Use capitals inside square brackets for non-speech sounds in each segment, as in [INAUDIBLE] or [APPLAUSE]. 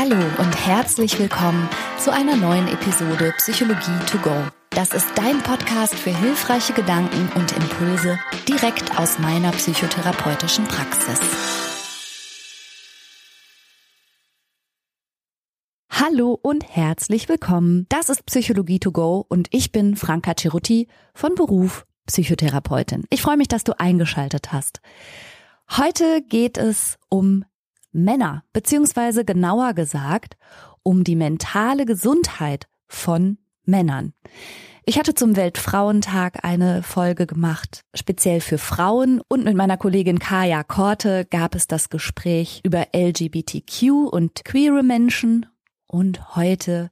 Hallo und herzlich willkommen zu einer neuen Episode Psychologie to go. Das ist dein Podcast für hilfreiche Gedanken und Impulse direkt aus meiner psychotherapeutischen Praxis. Hallo und herzlich willkommen. Das ist Psychologie to go und ich bin Franka Cerutti von Beruf Psychotherapeutin. Ich freue mich, dass du eingeschaltet hast. Heute geht es um Männer, beziehungsweise genauer gesagt um die mentale Gesundheit von Männern. Ich hatte zum Weltfrauentag eine Folge gemacht, speziell für Frauen und mit meiner Kollegin Kaya Korte gab es das Gespräch über LGBTQ und queere Menschen und heute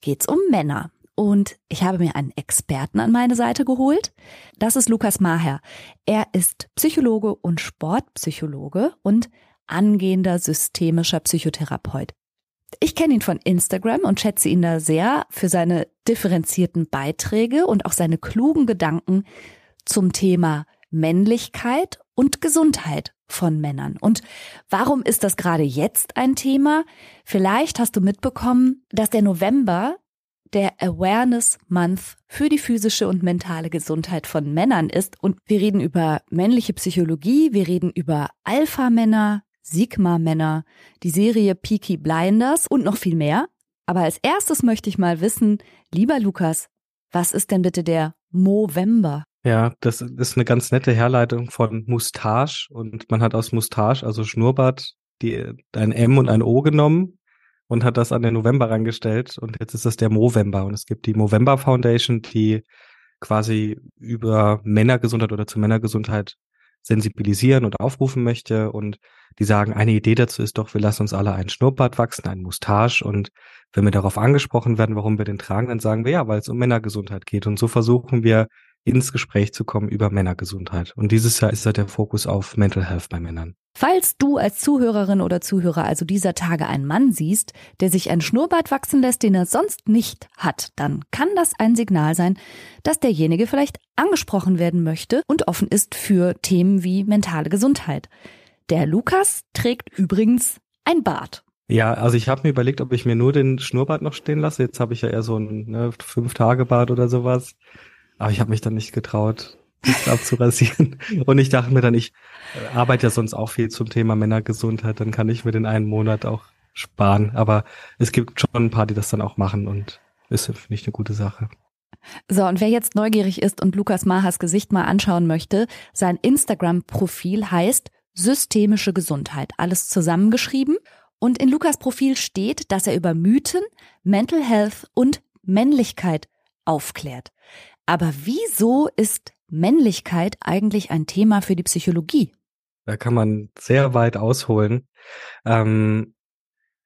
geht's um Männer. Und ich habe mir einen Experten an meine Seite geholt. Das ist Lukas Maher. Er ist Psychologe und Sportpsychologe und angehender systemischer Psychotherapeut. Ich kenne ihn von Instagram und schätze ihn da sehr für seine differenzierten Beiträge und auch seine klugen Gedanken zum Thema Männlichkeit und Gesundheit von Männern. Und warum ist das gerade jetzt ein Thema? Vielleicht hast du mitbekommen, dass der November der Awareness Month für die physische und mentale Gesundheit von Männern ist. Und wir reden über männliche Psychologie, wir reden über Alpha-Männer, Sigma-Männer, die Serie Peaky Blinders und noch viel mehr. Aber als erstes möchte ich mal wissen, lieber Lukas, was ist denn bitte der Movember? Ja, das ist eine ganz nette Herleitung von Mustache und man hat aus Mustache, also Schnurrbart, die, ein M und ein O genommen und hat das an den November rangestellt und jetzt ist das der Movember und es gibt die Movember Foundation, die quasi über Männergesundheit oder zu Männergesundheit sensibilisieren und aufrufen möchte. Und die sagen, eine Idee dazu ist doch, wir lassen uns alle einen Schnurrbart wachsen, einen Mustache. Und wenn wir darauf angesprochen werden, warum wir den tragen, dann sagen wir ja, weil es um Männergesundheit geht. Und so versuchen wir ins Gespräch zu kommen über Männergesundheit. Und dieses Jahr ist halt der Fokus auf Mental Health bei Männern. Falls du als Zuhörerin oder Zuhörer also dieser Tage einen Mann siehst, der sich ein Schnurrbart wachsen lässt, den er sonst nicht hat, dann kann das ein Signal sein, dass derjenige vielleicht angesprochen werden möchte und offen ist für Themen wie mentale Gesundheit. Der Lukas trägt übrigens ein Bart. Ja, also ich habe mir überlegt, ob ich mir nur den Schnurrbart noch stehen lasse. Jetzt habe ich ja eher so ein ne, Fünf-Tage-Bart oder sowas. Aber ich habe mich dann nicht getraut, abzurasieren. [LAUGHS] Und ich dachte mir dann, ich arbeite ja sonst auch viel zum Thema Männergesundheit, dann kann ich mir den einen Monat auch sparen. Aber es gibt schon ein paar, die das dann auch machen und ist, finde ich, eine gute Sache. So, und wer jetzt neugierig ist und Lukas Mahas Gesicht mal anschauen möchte, sein Instagram-Profil heißt Systemische Gesundheit. Alles zusammengeschrieben. Und in Lukas Profil steht, dass er über Mythen, Mental Health und Männlichkeit aufklärt. Aber wieso ist Männlichkeit eigentlich ein Thema für die Psychologie? Da kann man sehr weit ausholen. Ähm,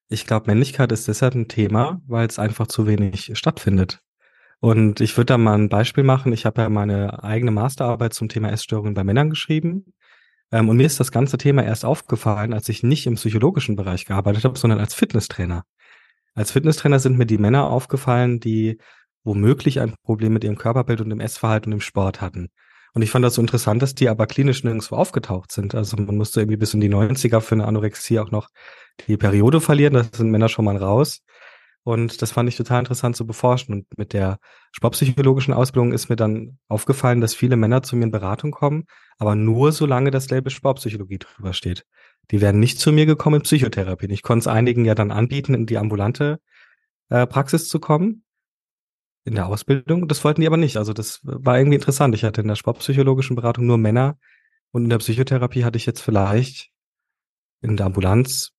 ich glaube, Männlichkeit ist deshalb ein Thema, weil es einfach zu wenig stattfindet. Und ich würde da mal ein Beispiel machen. Ich habe ja meine eigene Masterarbeit zum Thema Essstörungen bei Männern geschrieben. Ähm, und mir ist das ganze Thema erst aufgefallen, als ich nicht im psychologischen Bereich gearbeitet habe, sondern als Fitnesstrainer. Als Fitnesstrainer sind mir die Männer aufgefallen, die womöglich ein Problem mit ihrem Körperbild und dem Essverhalten und dem Sport hatten. Und ich fand das so interessant, dass die aber klinisch nirgendwo aufgetaucht sind. Also man musste irgendwie bis in die 90er für eine Anorexie auch noch die Periode verlieren. Da sind Männer schon mal raus. Und das fand ich total interessant zu beforschen. Und mit der sportpsychologischen Ausbildung ist mir dann aufgefallen, dass viele Männer zu mir in Beratung kommen, aber nur solange das Label Sportpsychologie drüber steht. Die werden nicht zu mir gekommen in Psychotherapie. Ich konnte es einigen ja dann anbieten, in die ambulante äh, Praxis zu kommen in der Ausbildung. Das wollten die aber nicht. Also das war irgendwie interessant. Ich hatte in der sportpsychologischen Beratung nur Männer und in der Psychotherapie hatte ich jetzt vielleicht in der Ambulanz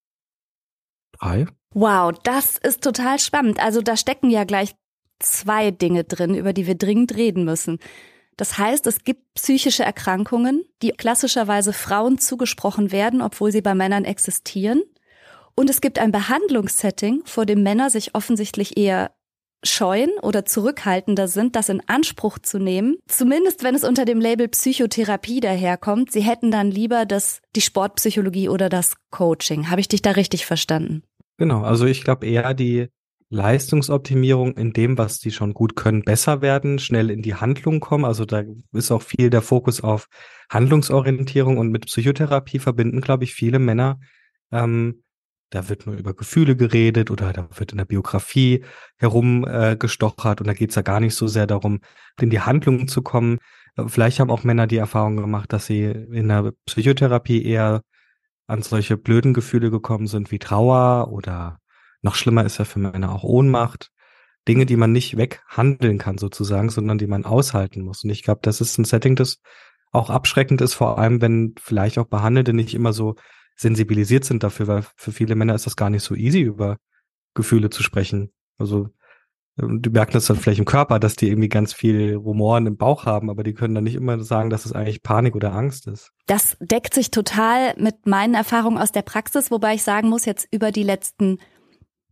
drei. Wow, das ist total spannend. Also da stecken ja gleich zwei Dinge drin, über die wir dringend reden müssen. Das heißt, es gibt psychische Erkrankungen, die klassischerweise Frauen zugesprochen werden, obwohl sie bei Männern existieren. Und es gibt ein Behandlungssetting, vor dem Männer sich offensichtlich eher scheuen oder zurückhaltender sind, das in Anspruch zu nehmen. Zumindest wenn es unter dem Label Psychotherapie daherkommt. Sie hätten dann lieber das, die Sportpsychologie oder das Coaching. Habe ich dich da richtig verstanden? Genau, also ich glaube eher die Leistungsoptimierung in dem, was die schon gut können, besser werden, schnell in die Handlung kommen. Also da ist auch viel der Fokus auf Handlungsorientierung und mit Psychotherapie verbinden, glaube ich, viele Männer ähm, da wird nur über Gefühle geredet oder da wird in der Biografie herumgestochert äh, und da geht's ja gar nicht so sehr darum, in die Handlung zu kommen. Vielleicht haben auch Männer die Erfahrung gemacht, dass sie in der Psychotherapie eher an solche blöden Gefühle gekommen sind wie Trauer oder noch schlimmer ist ja für Männer auch Ohnmacht. Dinge, die man nicht weghandeln kann sozusagen, sondern die man aushalten muss. Und ich glaube, das ist ein Setting, das auch abschreckend ist, vor allem wenn vielleicht auch Behandelte nicht immer so sensibilisiert sind dafür, weil für viele Männer ist das gar nicht so easy, über Gefühle zu sprechen. Also ähm, die merken das dann vielleicht im Körper, dass die irgendwie ganz viel Rumoren im Bauch haben, aber die können dann nicht immer sagen, dass es eigentlich Panik oder Angst ist. Das deckt sich total mit meinen Erfahrungen aus der Praxis, wobei ich sagen muss, jetzt über die letzten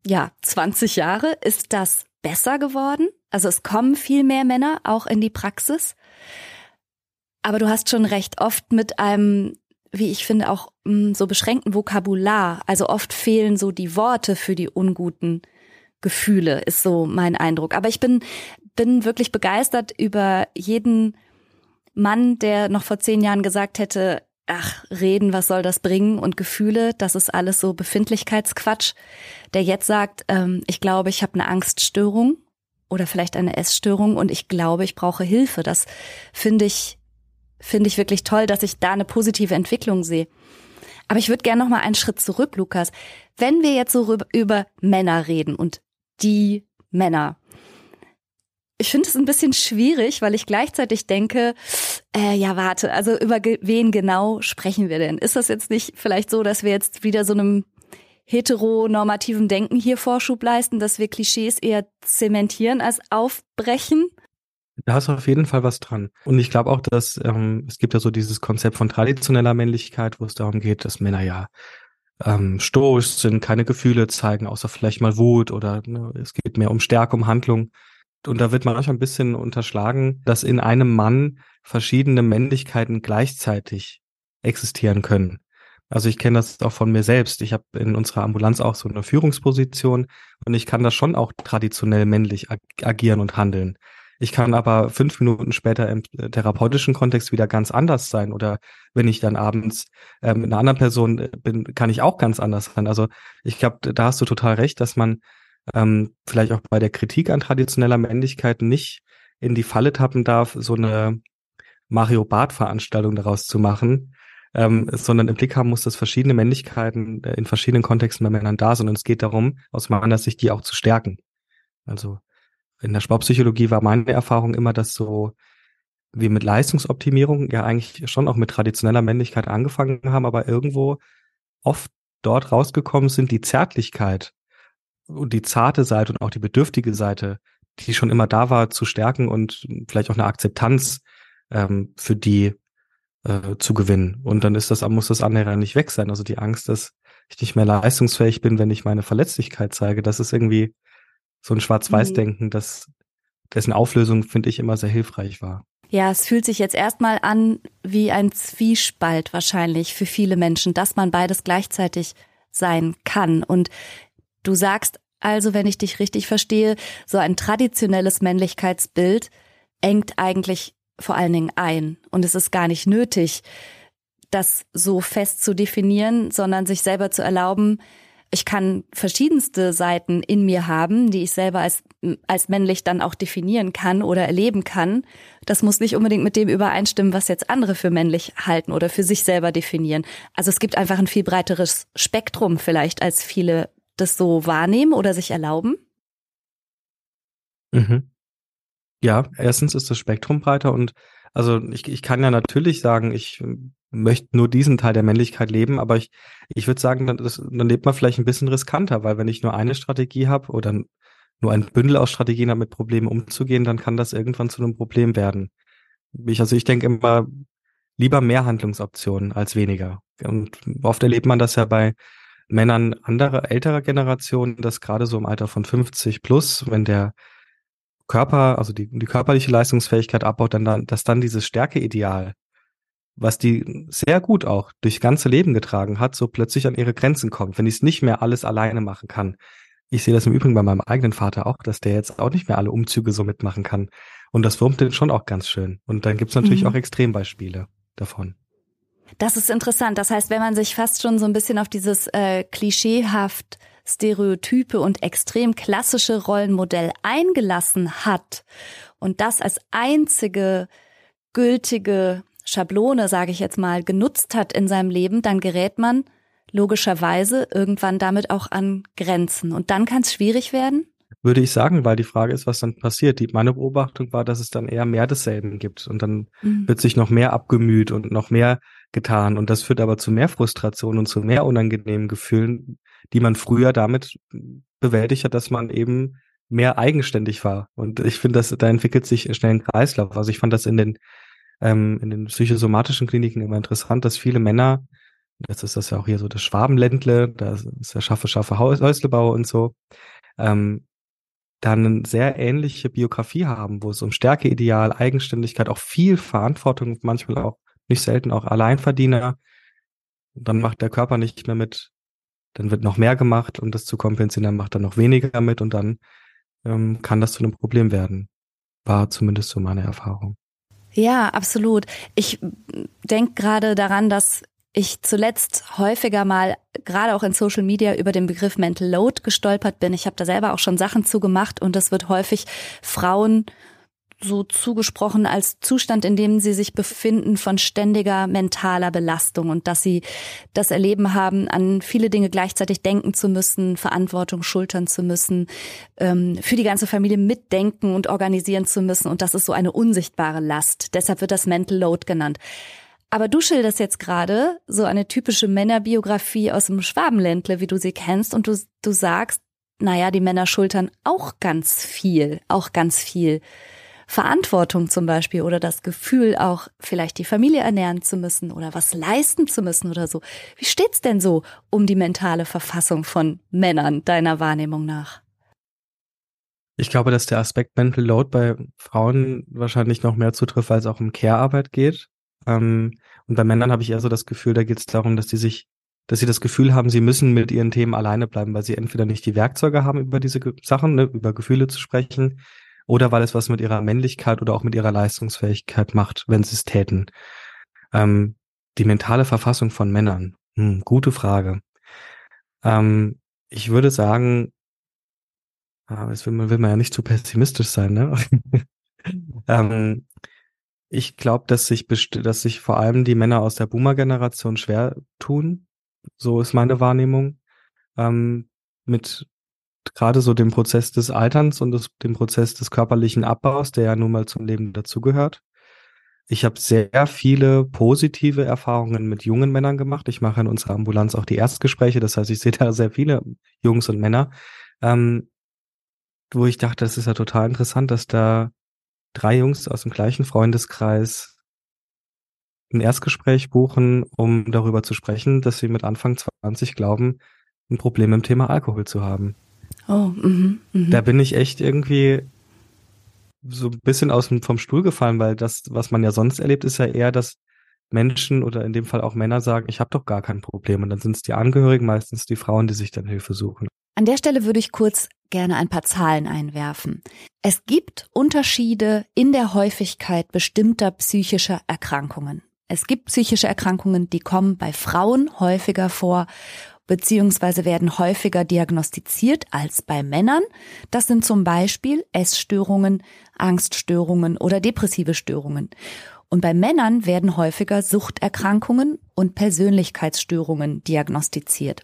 ja, 20 Jahre ist das besser geworden. Also es kommen viel mehr Männer auch in die Praxis. Aber du hast schon recht, oft mit einem, wie ich finde, auch mm, so beschränkten Vokabular. Also oft fehlen so die Worte für die unguten Gefühle, ist so mein Eindruck. Aber ich bin, bin wirklich begeistert über jeden Mann, der noch vor zehn Jahren gesagt hätte, ach, reden, was soll das bringen und Gefühle, das ist alles so Befindlichkeitsquatsch, der jetzt sagt, ähm, ich glaube, ich habe eine Angststörung oder vielleicht eine Essstörung und ich glaube, ich brauche Hilfe. Das finde ich, finde ich wirklich toll, dass ich da eine positive Entwicklung sehe. Aber ich würde gerne noch mal einen Schritt zurück, Lukas. Wenn wir jetzt so über Männer reden und die Männer, ich finde es ein bisschen schwierig, weil ich gleichzeitig denke, äh, ja, warte, also über wen genau sprechen wir denn? Ist das jetzt nicht vielleicht so, dass wir jetzt wieder so einem heteronormativen Denken hier Vorschub leisten, dass wir Klischees eher zementieren als aufbrechen? Da hast du auf jeden Fall was dran. Und ich glaube auch, dass ähm, es gibt ja so dieses Konzept von traditioneller Männlichkeit, wo es darum geht, dass Männer ja ähm, stoisch sind, keine Gefühle zeigen, außer vielleicht mal Wut oder ne, es geht mehr um Stärke, um Handlung. Und da wird man manchmal ein bisschen unterschlagen, dass in einem Mann verschiedene Männlichkeiten gleichzeitig existieren können. Also ich kenne das auch von mir selbst. Ich habe in unserer Ambulanz auch so eine Führungsposition und ich kann das schon auch traditionell männlich ag agieren und handeln. Ich kann aber fünf Minuten später im äh, therapeutischen Kontext wieder ganz anders sein. Oder wenn ich dann abends äh, mit einer anderen Person äh, bin, kann ich auch ganz anders sein. Also ich glaube, da hast du total recht, dass man ähm, vielleicht auch bei der Kritik an traditioneller Männlichkeit nicht in die Falle tappen darf, so eine Mario Barth Veranstaltung daraus zu machen, ähm, sondern im Blick haben muss, dass verschiedene Männlichkeiten äh, in verschiedenen Kontexten bei Männern da sind und es geht darum, aus meiner Sicht die auch zu stärken. Also in der Sportpsychologie war meine Erfahrung immer, dass so wir mit Leistungsoptimierung ja eigentlich schon auch mit traditioneller Männlichkeit angefangen haben, aber irgendwo oft dort rausgekommen sind, die Zärtlichkeit und die zarte Seite und auch die bedürftige Seite, die schon immer da war, zu stärken und vielleicht auch eine Akzeptanz ähm, für die äh, zu gewinnen. Und dann ist das, muss das andere nicht weg sein. Also die Angst, dass ich nicht mehr leistungsfähig bin, wenn ich meine Verletzlichkeit zeige, das ist irgendwie so ein Schwarz-Weiß-Denken, mhm. das dessen Auflösung, finde ich, immer sehr hilfreich war. Ja, es fühlt sich jetzt erstmal an wie ein Zwiespalt wahrscheinlich für viele Menschen, dass man beides gleichzeitig sein kann. Und Du sagst also, wenn ich dich richtig verstehe, so ein traditionelles Männlichkeitsbild engt eigentlich vor allen Dingen ein. Und es ist gar nicht nötig, das so fest zu definieren, sondern sich selber zu erlauben, ich kann verschiedenste Seiten in mir haben, die ich selber als, als männlich dann auch definieren kann oder erleben kann. Das muss nicht unbedingt mit dem übereinstimmen, was jetzt andere für männlich halten oder für sich selber definieren. Also es gibt einfach ein viel breiteres Spektrum vielleicht, als viele das so wahrnehmen oder sich erlauben? Mhm. Ja, erstens ist das Spektrum breiter und also ich, ich kann ja natürlich sagen, ich möchte nur diesen Teil der Männlichkeit leben, aber ich, ich würde sagen, dann, das, dann lebt man vielleicht ein bisschen riskanter, weil wenn ich nur eine Strategie habe oder nur ein Bündel aus Strategien habe, mit Problemen umzugehen, dann kann das irgendwann zu einem Problem werden. Ich, also ich denke immer, lieber mehr Handlungsoptionen als weniger. Und oft erlebt man das ja bei Männern anderer, älterer Generationen, dass gerade so im Alter von 50 plus, wenn der Körper, also die, die körperliche Leistungsfähigkeit abbaut, dann, dann, dass dann dieses Stärkeideal, was die sehr gut auch durch ganze Leben getragen hat, so plötzlich an ihre Grenzen kommt, wenn ich es nicht mehr alles alleine machen kann. Ich sehe das im Übrigen bei meinem eigenen Vater auch, dass der jetzt auch nicht mehr alle Umzüge so mitmachen kann. Und das wurmt den schon auch ganz schön. Und dann gibt's natürlich mhm. auch Extrembeispiele davon. Das ist interessant. Das heißt, wenn man sich fast schon so ein bisschen auf dieses äh, klischeehaft stereotype und extrem klassische Rollenmodell eingelassen hat und das als einzige gültige Schablone, sage ich jetzt mal, genutzt hat in seinem Leben, dann gerät man logischerweise irgendwann damit auch an Grenzen. Und dann kann es schwierig werden? Würde ich sagen, weil die Frage ist, was dann passiert. Die, meine Beobachtung war, dass es dann eher mehr desselben gibt und dann mhm. wird sich noch mehr abgemüht und noch mehr getan. Und das führt aber zu mehr Frustration und zu mehr unangenehmen Gefühlen, die man früher damit bewältigt hat, dass man eben mehr eigenständig war. Und ich finde, dass da entwickelt sich schnell ein Kreislauf. Also ich fand das in den ähm, in den psychosomatischen Kliniken immer interessant, dass viele Männer, jetzt ist das ja auch hier so das Schwabenländle, da ist ja schaffe, schaffe Häuslebau und so, ähm, dann eine sehr ähnliche Biografie haben, wo es um Stärkeideal, Eigenständigkeit, auch viel Verantwortung, manchmal auch nicht selten auch Alleinverdiener. Dann macht der Körper nicht mehr mit, dann wird noch mehr gemacht, um das zu kompensieren, dann macht er noch weniger mit und dann ähm, kann das zu einem Problem werden. War zumindest so meine Erfahrung. Ja, absolut. Ich denke gerade daran, dass ich zuletzt häufiger mal, gerade auch in Social Media, über den Begriff Mental Load gestolpert bin. Ich habe da selber auch schon Sachen zugemacht und das wird häufig Frauen so zugesprochen als Zustand, in dem sie sich befinden von ständiger mentaler Belastung und dass sie das Erleben haben, an viele Dinge gleichzeitig denken zu müssen, Verantwortung schultern zu müssen, ähm, für die ganze Familie mitdenken und organisieren zu müssen. Und das ist so eine unsichtbare Last. Deshalb wird das Mental Load genannt. Aber du schilderst jetzt gerade so eine typische Männerbiografie aus dem Schwabenländle, wie du sie kennst, und du, du sagst, naja, die Männer schultern auch ganz viel, auch ganz viel. Verantwortung zum Beispiel oder das Gefühl auch vielleicht die Familie ernähren zu müssen oder was leisten zu müssen oder so. Wie steht's denn so um die mentale Verfassung von Männern deiner Wahrnehmung nach? Ich glaube, dass der Aspekt Mental Load bei Frauen wahrscheinlich noch mehr zutrifft, weil es auch um Care-Arbeit geht. Ähm, und bei Männern habe ich eher so das Gefühl, da geht es darum, dass die sich, dass sie das Gefühl haben, sie müssen mit ihren Themen alleine bleiben, weil sie entweder nicht die Werkzeuge haben, über diese Sachen, ne, über Gefühle zu sprechen, oder weil es was mit ihrer Männlichkeit oder auch mit ihrer Leistungsfähigkeit macht, wenn sie es täten. Ähm, die mentale Verfassung von Männern. Hm, gute Frage. Ähm, ich würde sagen, ah, jetzt will man, will man ja nicht zu pessimistisch sein, ne? [LAUGHS] ähm, ich glaube, dass sich, dass sich vor allem die Männer aus der Boomer-Generation schwer tun. So ist meine Wahrnehmung. Ähm, mit gerade so dem Prozess des Alterns und des, dem Prozess des körperlichen Abbaus, der ja nun mal zum Leben dazugehört. Ich habe sehr viele positive Erfahrungen mit jungen Männern gemacht. Ich mache in unserer Ambulanz auch die Erstgespräche, das heißt, ich sehe da sehr viele Jungs und Männer, ähm, wo ich dachte, das ist ja total interessant, dass da drei Jungs aus dem gleichen Freundeskreis ein Erstgespräch buchen, um darüber zu sprechen, dass sie mit Anfang 20 glauben, ein Problem im Thema Alkohol zu haben. Oh, mh, mh. Da bin ich echt irgendwie so ein bisschen aus dem, vom Stuhl gefallen, weil das, was man ja sonst erlebt, ist ja eher, dass Menschen oder in dem Fall auch Männer sagen, ich habe doch gar kein Problem. Und dann sind es die Angehörigen, meistens die Frauen, die sich dann Hilfe suchen. An der Stelle würde ich kurz gerne ein paar Zahlen einwerfen. Es gibt Unterschiede in der Häufigkeit bestimmter psychischer Erkrankungen. Es gibt psychische Erkrankungen, die kommen bei Frauen häufiger vor beziehungsweise werden häufiger diagnostiziert als bei Männern. Das sind zum Beispiel Essstörungen, Angststörungen oder depressive Störungen. Und bei Männern werden häufiger Suchterkrankungen und Persönlichkeitsstörungen diagnostiziert.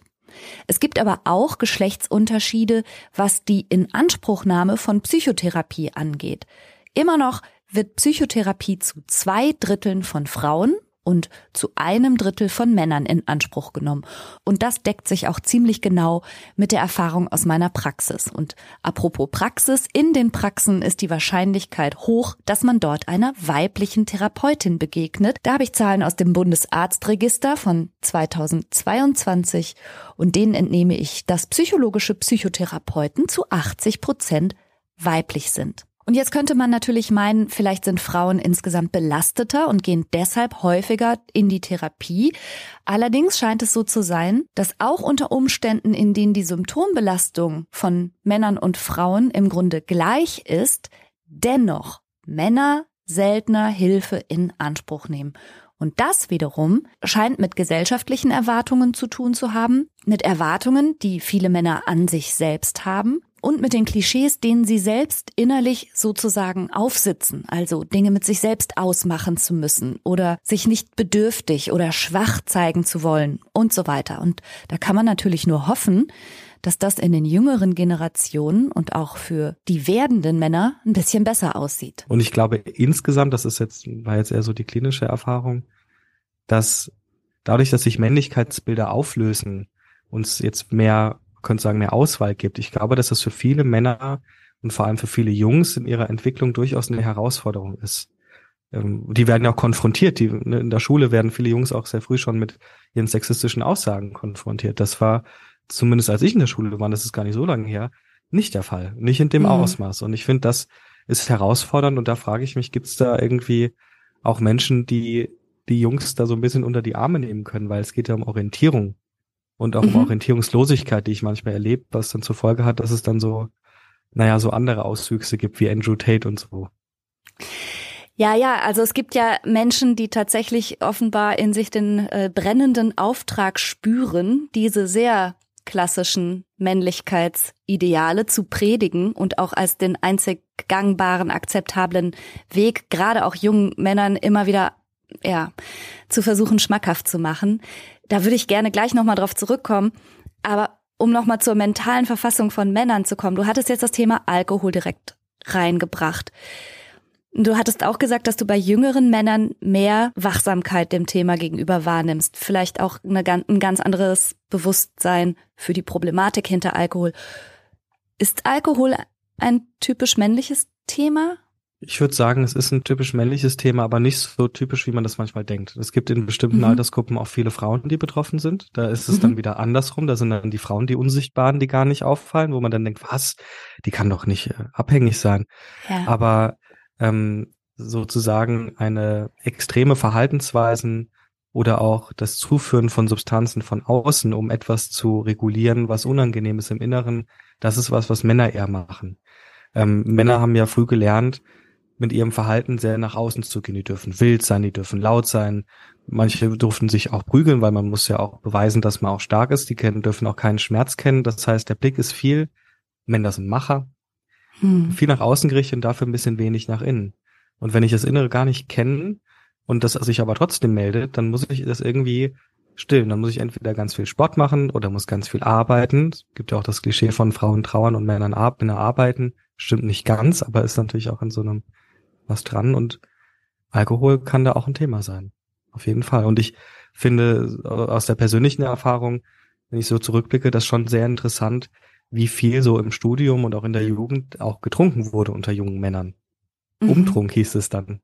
Es gibt aber auch Geschlechtsunterschiede, was die Inanspruchnahme von Psychotherapie angeht. Immer noch wird Psychotherapie zu zwei Dritteln von Frauen und zu einem Drittel von Männern in Anspruch genommen. Und das deckt sich auch ziemlich genau mit der Erfahrung aus meiner Praxis. Und apropos Praxis, in den Praxen ist die Wahrscheinlichkeit hoch, dass man dort einer weiblichen Therapeutin begegnet. Da habe ich Zahlen aus dem Bundesarztregister von 2022 und denen entnehme ich, dass psychologische Psychotherapeuten zu 80 Prozent weiblich sind. Und jetzt könnte man natürlich meinen, vielleicht sind Frauen insgesamt belasteter und gehen deshalb häufiger in die Therapie. Allerdings scheint es so zu sein, dass auch unter Umständen, in denen die Symptombelastung von Männern und Frauen im Grunde gleich ist, dennoch Männer seltener Hilfe in Anspruch nehmen. Und das wiederum scheint mit gesellschaftlichen Erwartungen zu tun zu haben, mit Erwartungen, die viele Männer an sich selbst haben und mit den Klischees, denen sie selbst innerlich sozusagen aufsitzen, also Dinge mit sich selbst ausmachen zu müssen oder sich nicht bedürftig oder schwach zeigen zu wollen und so weiter. Und da kann man natürlich nur hoffen, dass das in den jüngeren Generationen und auch für die werdenden Männer ein bisschen besser aussieht. Und ich glaube insgesamt, das ist jetzt, war jetzt eher so die klinische Erfahrung, dass dadurch, dass sich Männlichkeitsbilder auflösen, uns jetzt mehr, könnte sagen, mehr Auswahl gibt. Ich glaube, dass das für viele Männer und vor allem für viele Jungs in ihrer Entwicklung durchaus eine Herausforderung ist. Ähm, die werden ja auch konfrontiert. Die, ne, in der Schule werden viele Jungs auch sehr früh schon mit ihren sexistischen Aussagen konfrontiert. Das war zumindest als ich in der Schule war, das ist gar nicht so lange her, nicht der Fall. Nicht in dem mhm. Ausmaß. Und ich finde, das ist herausfordernd und da frage ich mich, gibt es da irgendwie auch Menschen, die die Jungs da so ein bisschen unter die Arme nehmen können, weil es geht ja um Orientierung und auch mhm. um Orientierungslosigkeit, die ich manchmal erlebe, was dann zur Folge hat, dass es dann so, naja, so andere Auswüchse gibt wie Andrew Tate und so. Ja, ja, also es gibt ja Menschen, die tatsächlich offenbar in sich den äh, brennenden Auftrag spüren, diese sehr klassischen Männlichkeitsideale zu predigen und auch als den einzig gangbaren, akzeptablen Weg, gerade auch jungen Männern immer wieder ja, zu versuchen, schmackhaft zu machen. Da würde ich gerne gleich nochmal drauf zurückkommen. Aber um nochmal zur mentalen Verfassung von Männern zu kommen, du hattest jetzt das Thema Alkohol direkt reingebracht. Du hattest auch gesagt, dass du bei jüngeren Männern mehr Wachsamkeit dem Thema gegenüber wahrnimmst. Vielleicht auch eine, ein ganz anderes Bewusstsein für die Problematik hinter Alkohol. Ist Alkohol ein typisch männliches Thema? Ich würde sagen, es ist ein typisch männliches Thema, aber nicht so typisch, wie man das manchmal denkt. Es gibt in bestimmten mhm. Altersgruppen auch viele Frauen, die betroffen sind. Da ist es mhm. dann wieder andersrum. Da sind dann die Frauen, die Unsichtbaren, die gar nicht auffallen, wo man dann denkt, was? Die kann doch nicht äh, abhängig sein. Ja. Aber ähm, sozusagen eine extreme Verhaltensweisen oder auch das Zuführen von Substanzen von außen, um etwas zu regulieren, was unangenehm ist im Inneren, das ist was, was Männer eher machen. Ähm, Männer haben ja früh gelernt, mit ihrem Verhalten sehr nach außen zu gehen. Die dürfen wild sein, die dürfen laut sein. Manche durften sich auch prügeln, weil man muss ja auch beweisen, dass man auch stark ist. Die kennen, dürfen auch keinen Schmerz kennen. Das heißt, der Blick ist viel. Männer sind Macher. Hm. Viel nach außen gerichtet und dafür ein bisschen wenig nach innen. Und wenn ich das Innere gar nicht kenne und das sich aber trotzdem meldet, dann muss ich das irgendwie stillen. Dann muss ich entweder ganz viel Sport machen oder muss ganz viel arbeiten. Es gibt ja auch das Klischee von Frauen trauern und Männern arbeiten. Stimmt nicht ganz, aber ist natürlich auch in so einem was dran und Alkohol kann da auch ein Thema sein. Auf jeden Fall. Und ich finde aus der persönlichen Erfahrung, wenn ich so zurückblicke, das schon sehr interessant, wie viel so im Studium und auch in der Jugend auch getrunken wurde unter jungen Männern. Mhm. Umtrunk hieß es dann.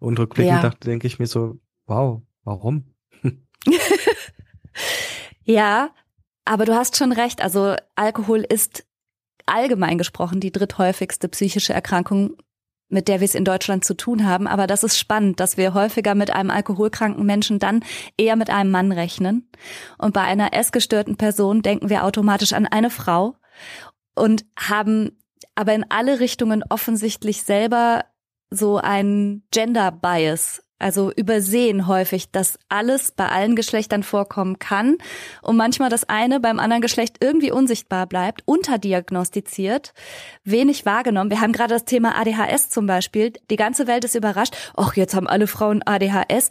Und rückblickend ja. dachte, denke ich mir so, wow, warum? [LAUGHS] ja, aber du hast schon recht. Also Alkohol ist allgemein gesprochen die dritthäufigste psychische Erkrankung mit der wir es in Deutschland zu tun haben. Aber das ist spannend, dass wir häufiger mit einem alkoholkranken Menschen dann eher mit einem Mann rechnen. Und bei einer essgestörten Person denken wir automatisch an eine Frau und haben aber in alle Richtungen offensichtlich selber so ein Gender Bias also übersehen häufig, dass alles bei allen Geschlechtern vorkommen kann und manchmal das eine beim anderen Geschlecht irgendwie unsichtbar bleibt, unterdiagnostiziert, wenig wahrgenommen. Wir haben gerade das Thema ADHS zum Beispiel. Die ganze Welt ist überrascht. Ach, jetzt haben alle Frauen ADHS.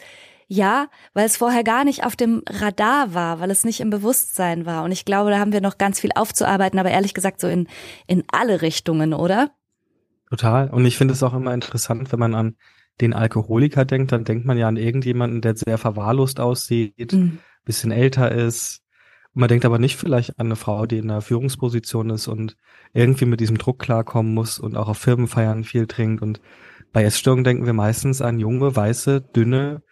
Ja, weil es vorher gar nicht auf dem Radar war, weil es nicht im Bewusstsein war. Und ich glaube, da haben wir noch ganz viel aufzuarbeiten, aber ehrlich gesagt so in, in alle Richtungen, oder? Total. Und ich finde es auch immer interessant, wenn man an den Alkoholiker denkt, dann denkt man ja an irgendjemanden, der sehr verwahrlost aussieht, mhm. bisschen älter ist. man denkt aber nicht vielleicht an eine Frau, die in einer Führungsposition ist und irgendwie mit diesem Druck klarkommen muss und auch auf Firmenfeiern viel trinkt. Und bei Essstörungen denken wir meistens an junge, weiße, dünne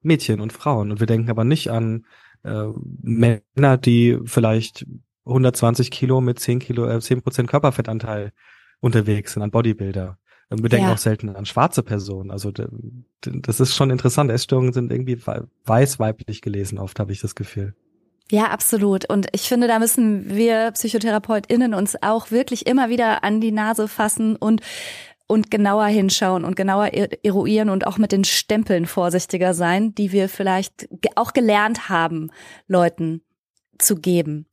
Mädchen und Frauen. Und wir denken aber nicht an äh, Männer, die vielleicht 120 Kilo mit 10 Kilo, äh, 10 Prozent Körperfettanteil unterwegs sind, an Bodybuilder. Wir denken ja. auch selten an schwarze Personen. Also das ist schon interessant. Essstörungen sind irgendwie weiß-weiblich gelesen, oft habe ich das Gefühl. Ja, absolut. Und ich finde, da müssen wir PsychotherapeutInnen uns auch wirklich immer wieder an die Nase fassen und und genauer hinschauen und genauer eruieren und auch mit den Stempeln vorsichtiger sein, die wir vielleicht auch gelernt haben, Leuten zu geben.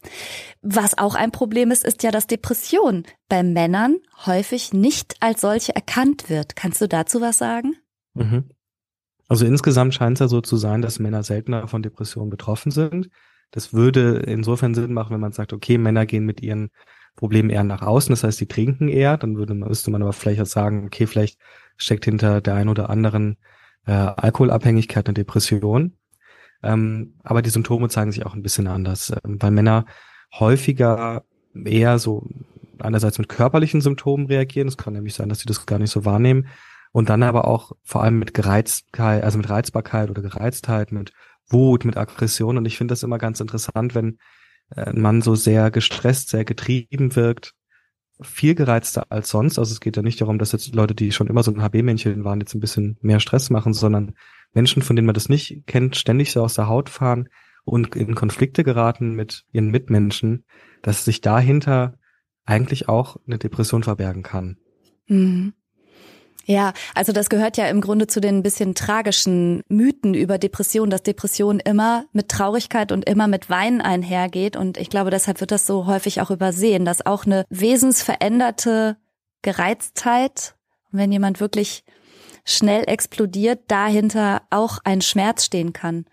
Was auch ein Problem ist, ist ja, dass Depression bei Männern häufig nicht als solche erkannt wird. Kannst du dazu was sagen? Mhm. Also insgesamt scheint es ja so zu sein, dass Männer seltener von Depressionen betroffen sind. Das würde insofern Sinn machen, wenn man sagt, okay, Männer gehen mit ihren Problemen eher nach außen, das heißt, sie trinken eher, dann würde man, müsste man aber vielleicht auch sagen, okay, vielleicht steckt hinter der einen oder anderen äh, Alkoholabhängigkeit eine Depression. Ähm, aber die Symptome zeigen sich auch ein bisschen anders, äh, weil Männer häufiger eher so einerseits mit körperlichen Symptomen reagieren. Es kann nämlich sein, dass sie das gar nicht so wahrnehmen. Und dann aber auch vor allem mit Gereiztheit, also mit Reizbarkeit oder Gereiztheit, mit Wut, mit Aggression. Und ich finde das immer ganz interessant, wenn äh, ein Mann so sehr gestresst, sehr getrieben wirkt, viel gereizter als sonst. Also es geht ja nicht darum, dass jetzt Leute, die schon immer so ein HB-Männchen waren, jetzt ein bisschen mehr Stress machen, sondern Menschen, von denen man das nicht kennt, ständig so aus der Haut fahren und in Konflikte geraten mit ihren Mitmenschen, dass sich dahinter eigentlich auch eine Depression verbergen kann. Mhm. Ja, also das gehört ja im Grunde zu den bisschen tragischen Mythen über Depression, dass Depression immer mit Traurigkeit und immer mit Weinen einhergeht. Und ich glaube, deshalb wird das so häufig auch übersehen, dass auch eine wesensveränderte Gereiztheit, wenn jemand wirklich schnell explodiert, dahinter auch ein Schmerz stehen kann.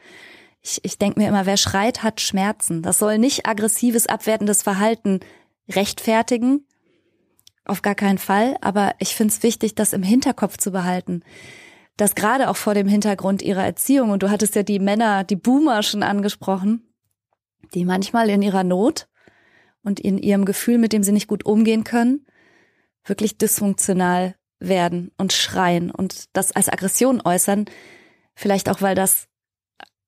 Ich, ich denke mir immer, wer schreit, hat Schmerzen. Das soll nicht aggressives, abwertendes Verhalten rechtfertigen. Auf gar keinen Fall. Aber ich finde es wichtig, das im Hinterkopf zu behalten. Dass gerade auch vor dem Hintergrund ihrer Erziehung, und du hattest ja die Männer, die Boomer schon angesprochen, die manchmal in ihrer Not und in ihrem Gefühl, mit dem sie nicht gut umgehen können, wirklich dysfunktional werden und schreien und das als Aggression äußern, vielleicht auch, weil das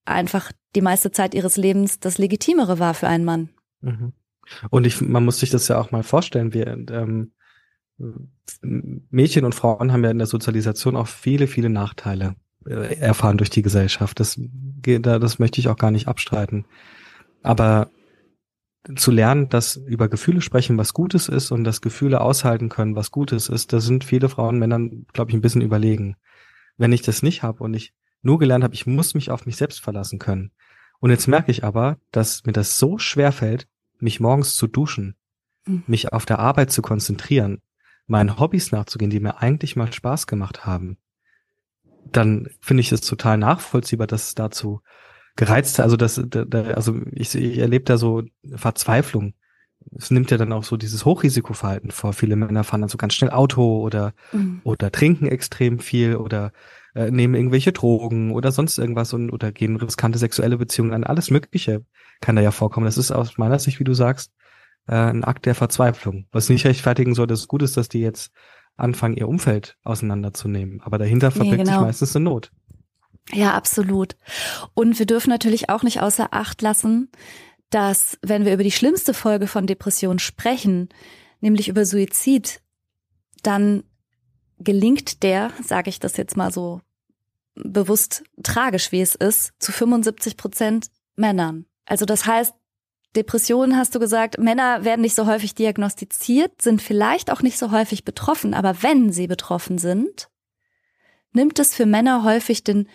einfach die meiste Zeit ihres Lebens das Legitimere war für einen Mann. Mhm. Und ich, man muss sich das ja auch mal vorstellen. Wir, ähm, Mädchen und Frauen haben ja in der Sozialisation auch viele, viele Nachteile äh, erfahren durch die Gesellschaft. Das, das möchte ich auch gar nicht abstreiten. Aber zu lernen, dass über Gefühle sprechen, was Gutes ist und dass Gefühle aushalten können, was Gutes ist, da sind viele Frauen Männern, glaube ich, ein bisschen überlegen. Wenn ich das nicht habe und ich nur gelernt habe, ich muss mich auf mich selbst verlassen können. Und jetzt merke ich aber, dass mir das so schwer fällt, mich morgens zu duschen, mhm. mich auf der Arbeit zu konzentrieren, meinen Hobbys nachzugehen, die mir eigentlich mal Spaß gemacht haben. Dann finde ich es total nachvollziehbar, dass es dazu gereizte, also das, da, da, also ich, ich erlebe da so Verzweiflung. Es nimmt ja dann auch so dieses Hochrisikoverhalten vor. Viele Männer fahren dann so ganz schnell Auto oder mhm. oder trinken extrem viel oder äh, nehmen irgendwelche Drogen oder sonst irgendwas und oder gehen riskante sexuelle Beziehungen an. Alles Mögliche kann da ja vorkommen. Das ist aus meiner Sicht, wie du sagst, äh, ein Akt der Verzweiflung. Was nicht rechtfertigen soll, dass es gut ist, dass die jetzt anfangen, ihr Umfeld auseinanderzunehmen. Aber dahinter verbirgt nee, genau. sich meistens eine Not. Ja, absolut. Und wir dürfen natürlich auch nicht außer Acht lassen, dass wenn wir über die schlimmste Folge von Depression sprechen, nämlich über Suizid, dann gelingt der, sage ich das jetzt mal so bewusst tragisch, wie es ist, zu 75 Prozent Männern. Also das heißt, Depressionen hast du gesagt, Männer werden nicht so häufig diagnostiziert, sind vielleicht auch nicht so häufig betroffen, aber wenn sie betroffen sind, nimmt es für Männer häufig den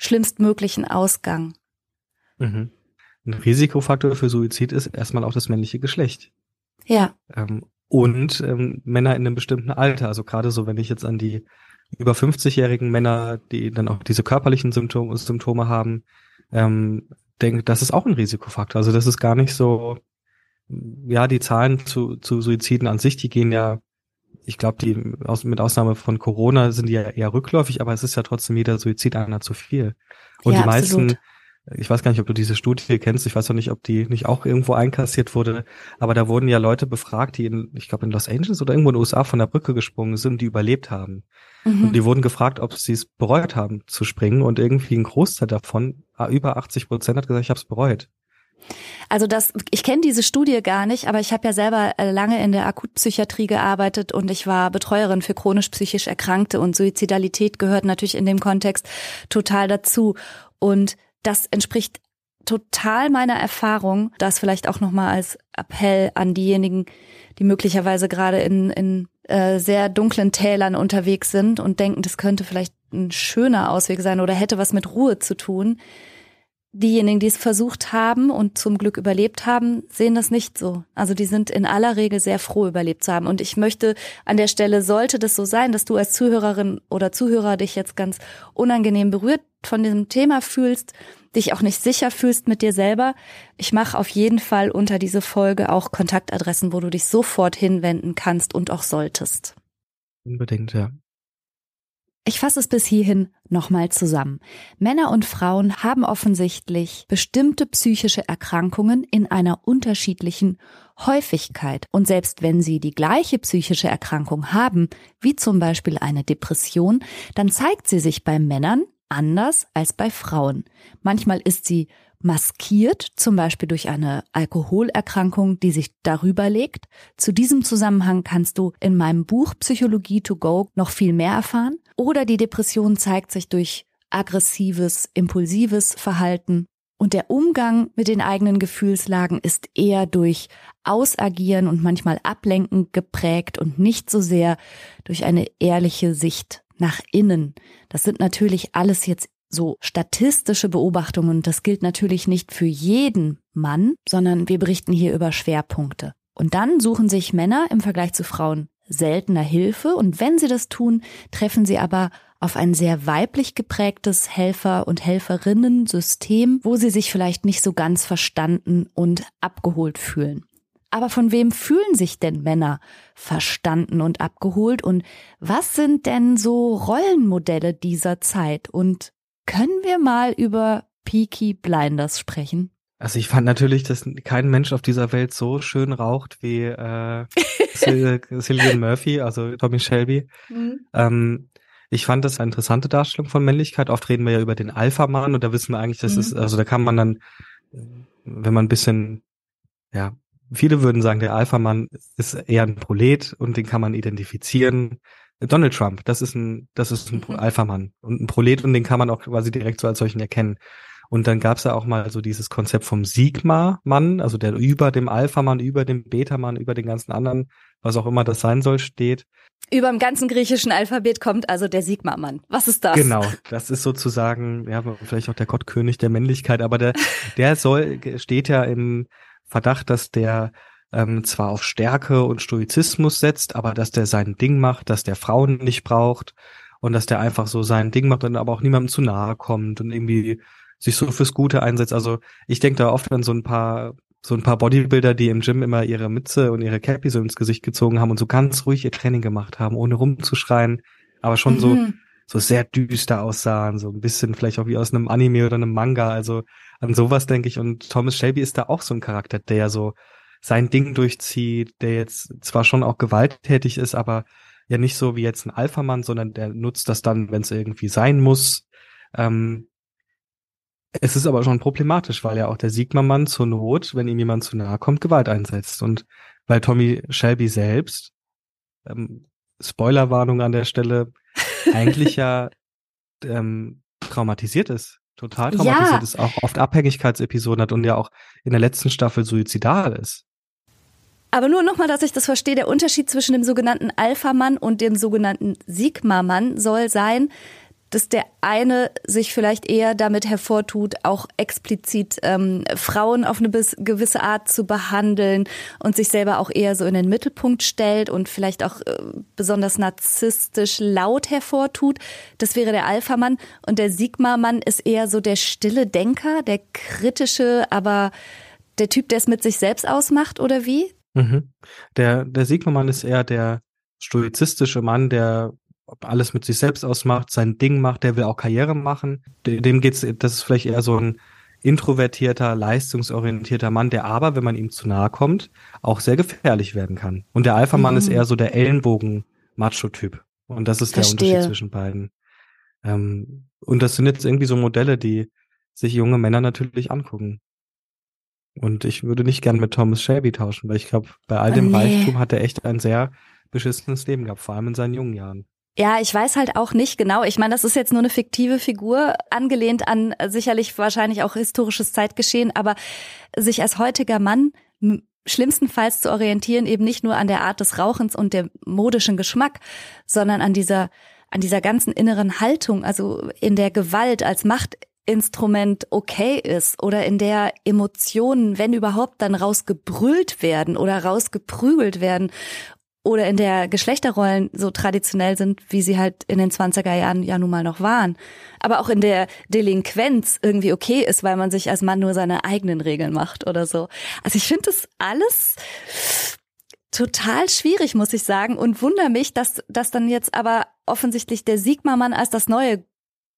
schlimmstmöglichen Ausgang. Mhm. Ein Risikofaktor für Suizid ist erstmal auch das männliche Geschlecht. Ja. Ähm, und ähm, Männer in einem bestimmten Alter. Also gerade so, wenn ich jetzt an die über 50-jährigen Männer, die dann auch diese körperlichen Symptome, Symptome haben, ähm, denke, das ist auch ein Risikofaktor. Also das ist gar nicht so, ja, die Zahlen zu, zu Suiziden an sich, die gehen ja ich glaube, die aus, mit Ausnahme von Corona sind die ja eher rückläufig, aber es ist ja trotzdem jeder Suizid einer zu viel. Und ja, die meisten, absolut. ich weiß gar nicht, ob du diese Studie kennst, ich weiß auch nicht, ob die nicht auch irgendwo einkassiert wurde, aber da wurden ja Leute befragt, die in, ich glaube in Los Angeles oder irgendwo in den USA von der Brücke gesprungen sind, die überlebt haben. Mhm. Und die wurden gefragt, ob sie es bereut haben zu springen und irgendwie ein Großteil davon, über 80 Prozent hat gesagt, ich habe es bereut. Also das, ich kenne diese Studie gar nicht, aber ich habe ja selber äh, lange in der Akutpsychiatrie gearbeitet und ich war Betreuerin für chronisch psychisch Erkrankte und Suizidalität gehört natürlich in dem Kontext total dazu. Und das entspricht total meiner Erfahrung, das vielleicht auch nochmal als Appell an diejenigen, die möglicherweise gerade in, in äh, sehr dunklen Tälern unterwegs sind und denken, das könnte vielleicht ein schöner Ausweg sein oder hätte was mit Ruhe zu tun. Diejenigen, die es versucht haben und zum Glück überlebt haben, sehen das nicht so. Also die sind in aller Regel sehr froh, überlebt zu haben. Und ich möchte an der Stelle, sollte das so sein, dass du als Zuhörerin oder Zuhörer dich jetzt ganz unangenehm berührt von diesem Thema fühlst, dich auch nicht sicher fühlst mit dir selber, ich mache auf jeden Fall unter diese Folge auch Kontaktadressen, wo du dich sofort hinwenden kannst und auch solltest. Unbedingt, ja. Ich fasse es bis hierhin nochmal zusammen. Männer und Frauen haben offensichtlich bestimmte psychische Erkrankungen in einer unterschiedlichen Häufigkeit. Und selbst wenn sie die gleiche psychische Erkrankung haben, wie zum Beispiel eine Depression, dann zeigt sie sich bei Männern anders als bei Frauen. Manchmal ist sie maskiert, zum Beispiel durch eine Alkoholerkrankung, die sich darüber legt. Zu diesem Zusammenhang kannst du in meinem Buch Psychologie to go noch viel mehr erfahren. Oder die Depression zeigt sich durch aggressives, impulsives Verhalten. Und der Umgang mit den eigenen Gefühlslagen ist eher durch Ausagieren und manchmal Ablenken geprägt und nicht so sehr durch eine ehrliche Sicht nach innen. Das sind natürlich alles jetzt so statistische Beobachtungen. Das gilt natürlich nicht für jeden Mann, sondern wir berichten hier über Schwerpunkte. Und dann suchen sich Männer im Vergleich zu Frauen seltener Hilfe und wenn sie das tun, treffen sie aber auf ein sehr weiblich geprägtes Helfer- und Helferinnen-System, wo sie sich vielleicht nicht so ganz verstanden und abgeholt fühlen. Aber von wem fühlen sich denn Männer verstanden und abgeholt? Und was sind denn so Rollenmodelle dieser Zeit? Und können wir mal über Peaky Blinders sprechen? Also ich fand natürlich, dass kein Mensch auf dieser Welt so schön raucht wie [LAUGHS] äh, Cillian Murphy, also Tommy Shelby. Mhm. Ähm, ich fand das eine interessante Darstellung von Männlichkeit. Oft reden wir ja über den Alpha-Mann und da wissen wir eigentlich, das mhm. ist, also da kann man dann, wenn man ein bisschen, ja, viele würden sagen, der Alpha-Mann ist eher ein Prolet und den kann man identifizieren. Donald Trump, das ist ein, das ist ein mhm. Alpha-Mann und ein Prolet und den kann man auch quasi direkt so als solchen erkennen. Und dann gab's ja auch mal so dieses Konzept vom Sigma-Mann, also der über dem Alpha-Mann, über dem Beta-Mann, über den ganzen anderen, was auch immer das sein soll, steht. Über dem ganzen griechischen Alphabet kommt also der Sigma-Mann. Was ist das? Genau, das ist sozusagen, ja, vielleicht auch der Gottkönig der Männlichkeit, aber der, der soll, steht ja im Verdacht, dass der ähm, zwar auf Stärke und Stoizismus setzt, aber dass der sein Ding macht, dass der Frauen nicht braucht und dass der einfach so sein Ding macht und aber auch niemandem zu nahe kommt und irgendwie sich so fürs Gute einsetzt. Also ich denke da oft an so ein paar so ein paar Bodybuilder, die im Gym immer ihre Mütze und ihre Cappy so ins Gesicht gezogen haben und so ganz ruhig ihr Training gemacht haben, ohne rumzuschreien, aber schon mhm. so so sehr düster aussahen, so ein bisschen vielleicht auch wie aus einem Anime oder einem Manga. Also an sowas denke ich. Und Thomas Shelby ist da auch so ein Charakter, der ja so sein Ding durchzieht, der jetzt zwar schon auch gewalttätig ist, aber ja nicht so wie jetzt ein Alpha-Mann, sondern der nutzt das dann, wenn es irgendwie sein muss. Ähm, es ist aber schon problematisch, weil ja auch der Sigma-Mann zur Not, wenn ihm jemand zu nahe kommt, Gewalt einsetzt. Und weil Tommy Shelby selbst, ähm, Spoilerwarnung an der Stelle, [LAUGHS] eigentlich ja ähm, traumatisiert ist total traumatisiert ja. ist, auch oft Abhängigkeitsepisoden hat und ja auch in der letzten Staffel suizidal ist. Aber nur nochmal, dass ich das verstehe, der Unterschied zwischen dem sogenannten Alpha-Mann und dem sogenannten Sigma-Mann soll sein, dass der eine sich vielleicht eher damit hervortut, auch explizit ähm, Frauen auf eine gewisse Art zu behandeln und sich selber auch eher so in den Mittelpunkt stellt und vielleicht auch äh, besonders narzisstisch laut hervortut. Das wäre der Alpha-Mann. Und der Sigma-Mann ist eher so der stille Denker, der kritische, aber der Typ, der es mit sich selbst ausmacht, oder wie? Mhm. Der, der Sigma-Mann ist eher der stoizistische Mann, der alles mit sich selbst ausmacht, sein Ding macht, der will auch Karriere machen. Dem geht's, das ist vielleicht eher so ein introvertierter, leistungsorientierter Mann, der aber, wenn man ihm zu nahe kommt, auch sehr gefährlich werden kann. Und der Alpha-Mann mhm. ist eher so der Ellenbogen-Macho-Typ. Und das ist Verstehe. der Unterschied zwischen beiden. Ähm, und das sind jetzt irgendwie so Modelle, die sich junge Männer natürlich angucken. Und ich würde nicht gern mit Thomas Shelby tauschen, weil ich glaube, bei all dem oh, nee. Reichtum hat er echt ein sehr beschissenes Leben gehabt, vor allem in seinen jungen Jahren. Ja, ich weiß halt auch nicht genau. Ich meine, das ist jetzt nur eine fiktive Figur, angelehnt an sicherlich wahrscheinlich auch historisches Zeitgeschehen, aber sich als heutiger Mann schlimmstenfalls zu orientieren, eben nicht nur an der Art des Rauchens und dem modischen Geschmack, sondern an dieser, an dieser ganzen inneren Haltung, also in der Gewalt als Machtinstrument okay ist oder in der Emotionen, wenn überhaupt, dann rausgebrüllt werden oder rausgeprügelt werden oder in der Geschlechterrollen so traditionell sind, wie sie halt in den 20er Jahren ja nun mal noch waren. Aber auch in der Delinquenz irgendwie okay ist, weil man sich als Mann nur seine eigenen Regeln macht oder so. Also ich finde das alles total schwierig, muss ich sagen, und wundere mich, dass, dass dann jetzt aber offensichtlich der Sigma-Mann als das neue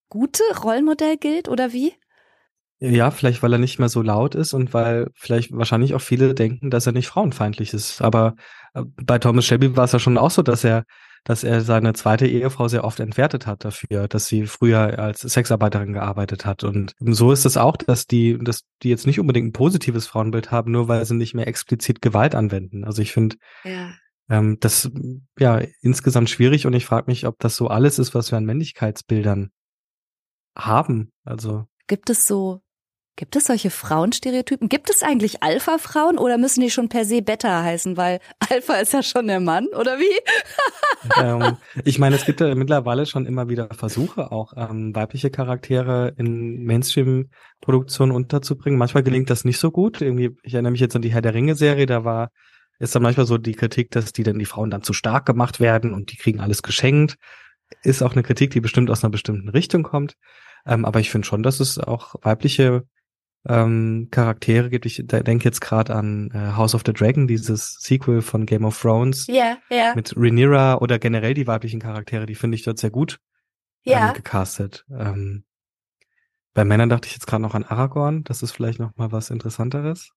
gute Rollmodell gilt, oder wie? Ja, vielleicht weil er nicht mehr so laut ist und weil vielleicht wahrscheinlich auch viele denken, dass er nicht frauenfeindlich ist. Aber äh, bei Thomas Shelby war es ja schon auch so, dass er, dass er seine zweite Ehefrau sehr oft entwertet hat dafür, dass sie früher als Sexarbeiterin gearbeitet hat. Und so ist es auch, dass die, dass die jetzt nicht unbedingt ein positives Frauenbild haben, nur weil sie nicht mehr explizit Gewalt anwenden. Also ich finde, ja. ähm, das ja insgesamt schwierig und ich frage mich, ob das so alles ist, was wir an Männlichkeitsbildern haben. Also Gibt es so Gibt es solche Frauenstereotypen? Gibt es eigentlich Alpha-Frauen oder müssen die schon per se Beta heißen? Weil [LAUGHS] Alpha ist ja schon der Mann, oder wie? ähm, ich meine, es gibt ja mittlerweile schon immer wieder Versuche, auch ähm, weibliche Charaktere in Mainstream-Produktionen unterzubringen. Manchmal gelingt das nicht so gut. Irgendwie, ich erinnere mich jetzt an die Herr der Ringe-Serie, da war ist dann manchmal so die Kritik, dass die dann die Frauen dann zu stark gemacht werden und die kriegen alles geschenkt. Ist auch eine Kritik, die bestimmt aus einer bestimmten Richtung kommt. Ähm, aber ich finde schon, dass es auch weibliche ähm, Charaktere gibt. Ich denke jetzt gerade an äh, House of the Dragon, dieses Sequel von Game of Thrones. Ja, ja. Mit Rhaenyra oder generell die weiblichen Charaktere, die finde ich dort sehr gut ja. ähm, gecastet. Ähm, bei Männern dachte ich jetzt gerade noch an Aragorn. Das ist vielleicht noch mal was Interessanteres.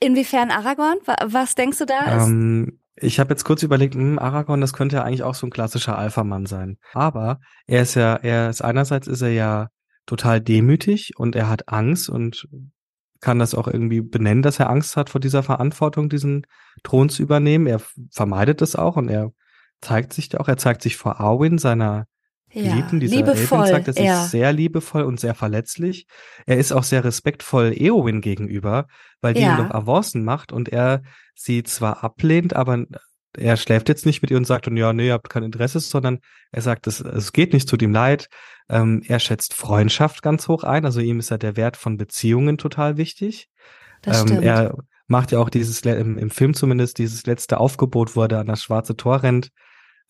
Inwiefern Aragorn? Was denkst du da? Ähm, ich habe jetzt kurz überlegt, mh, hm, Aragorn, das könnte ja eigentlich auch so ein klassischer Alpha-Mann sein. Aber er ist ja, er ist einerseits ist er ja total demütig und er hat Angst und kann das auch irgendwie benennen, dass er Angst hat vor dieser Verantwortung, diesen Thron zu übernehmen. Er vermeidet es auch und er zeigt sich auch, er zeigt sich vor Arwen, seiner ja, Geliebten, dieser liebevoll, zeigt er sich ja. sehr liebevoll und sehr verletzlich. Er ist auch sehr respektvoll Eowyn gegenüber, weil die ja. ihm doch Avancen macht und er sie zwar ablehnt, aber er schläft jetzt nicht mit ihr und sagt, und ja, nee, ihr habt kein Interesse, sondern er sagt, es, es geht nicht, tut ihm leid. Ähm, er schätzt Freundschaft ganz hoch ein, also ihm ist ja der Wert von Beziehungen total wichtig. Das ähm, stimmt. Er macht ja auch dieses, im, im Film zumindest, dieses letzte Aufgebot, wo er da an das schwarze Tor rennt.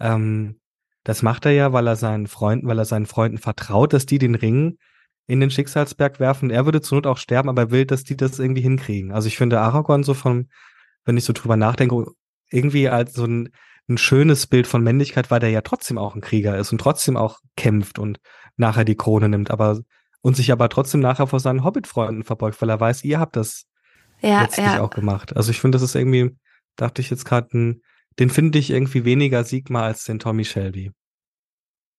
Ähm, das macht er ja, weil er seinen Freunden, weil er seinen Freunden vertraut, dass die den Ring in den Schicksalsberg werfen. Er würde zur Not auch sterben, aber er will, dass die das irgendwie hinkriegen. Also ich finde Aragorn so von, wenn ich so drüber nachdenke, irgendwie als so ein, ein schönes Bild von Männlichkeit, weil der ja trotzdem auch ein Krieger ist und trotzdem auch kämpft und nachher die Krone nimmt, aber und sich aber trotzdem nachher vor seinen Hobbit-Freunden verbeugt, weil er weiß, ihr habt das ja, letztlich ja. auch gemacht. Also ich finde, das ist irgendwie, dachte ich jetzt gerade, den finde ich irgendwie weniger Sigma als den Tommy Shelby.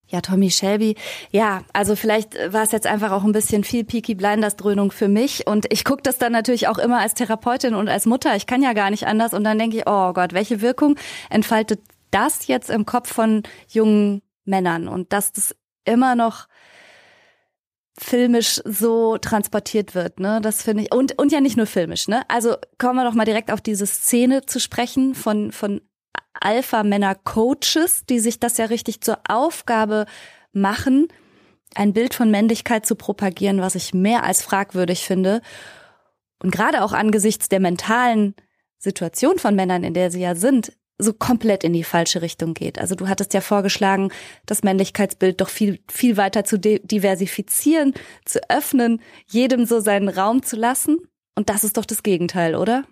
Ja, Tommy Shelby. Ja, also vielleicht war es jetzt einfach auch ein bisschen viel Peaky Blinders Dröhnung für mich und ich gucke das dann natürlich auch immer als Therapeutin und als Mutter. Ich kann ja gar nicht anders und dann denke ich, oh Gott, welche Wirkung entfaltet das jetzt im Kopf von jungen Männern und dass das immer noch filmisch so transportiert wird, ne? Das finde ich und und ja nicht nur filmisch, ne? Also kommen wir doch mal direkt auf diese Szene zu sprechen von von Alpha-Männer-Coaches, die sich das ja richtig zur Aufgabe machen, ein Bild von Männlichkeit zu propagieren, was ich mehr als fragwürdig finde. Und gerade auch angesichts der mentalen Situation von Männern, in der sie ja sind, so komplett in die falsche Richtung geht. Also du hattest ja vorgeschlagen, das Männlichkeitsbild doch viel, viel weiter zu diversifizieren, zu öffnen, jedem so seinen Raum zu lassen. Und das ist doch das Gegenteil, oder?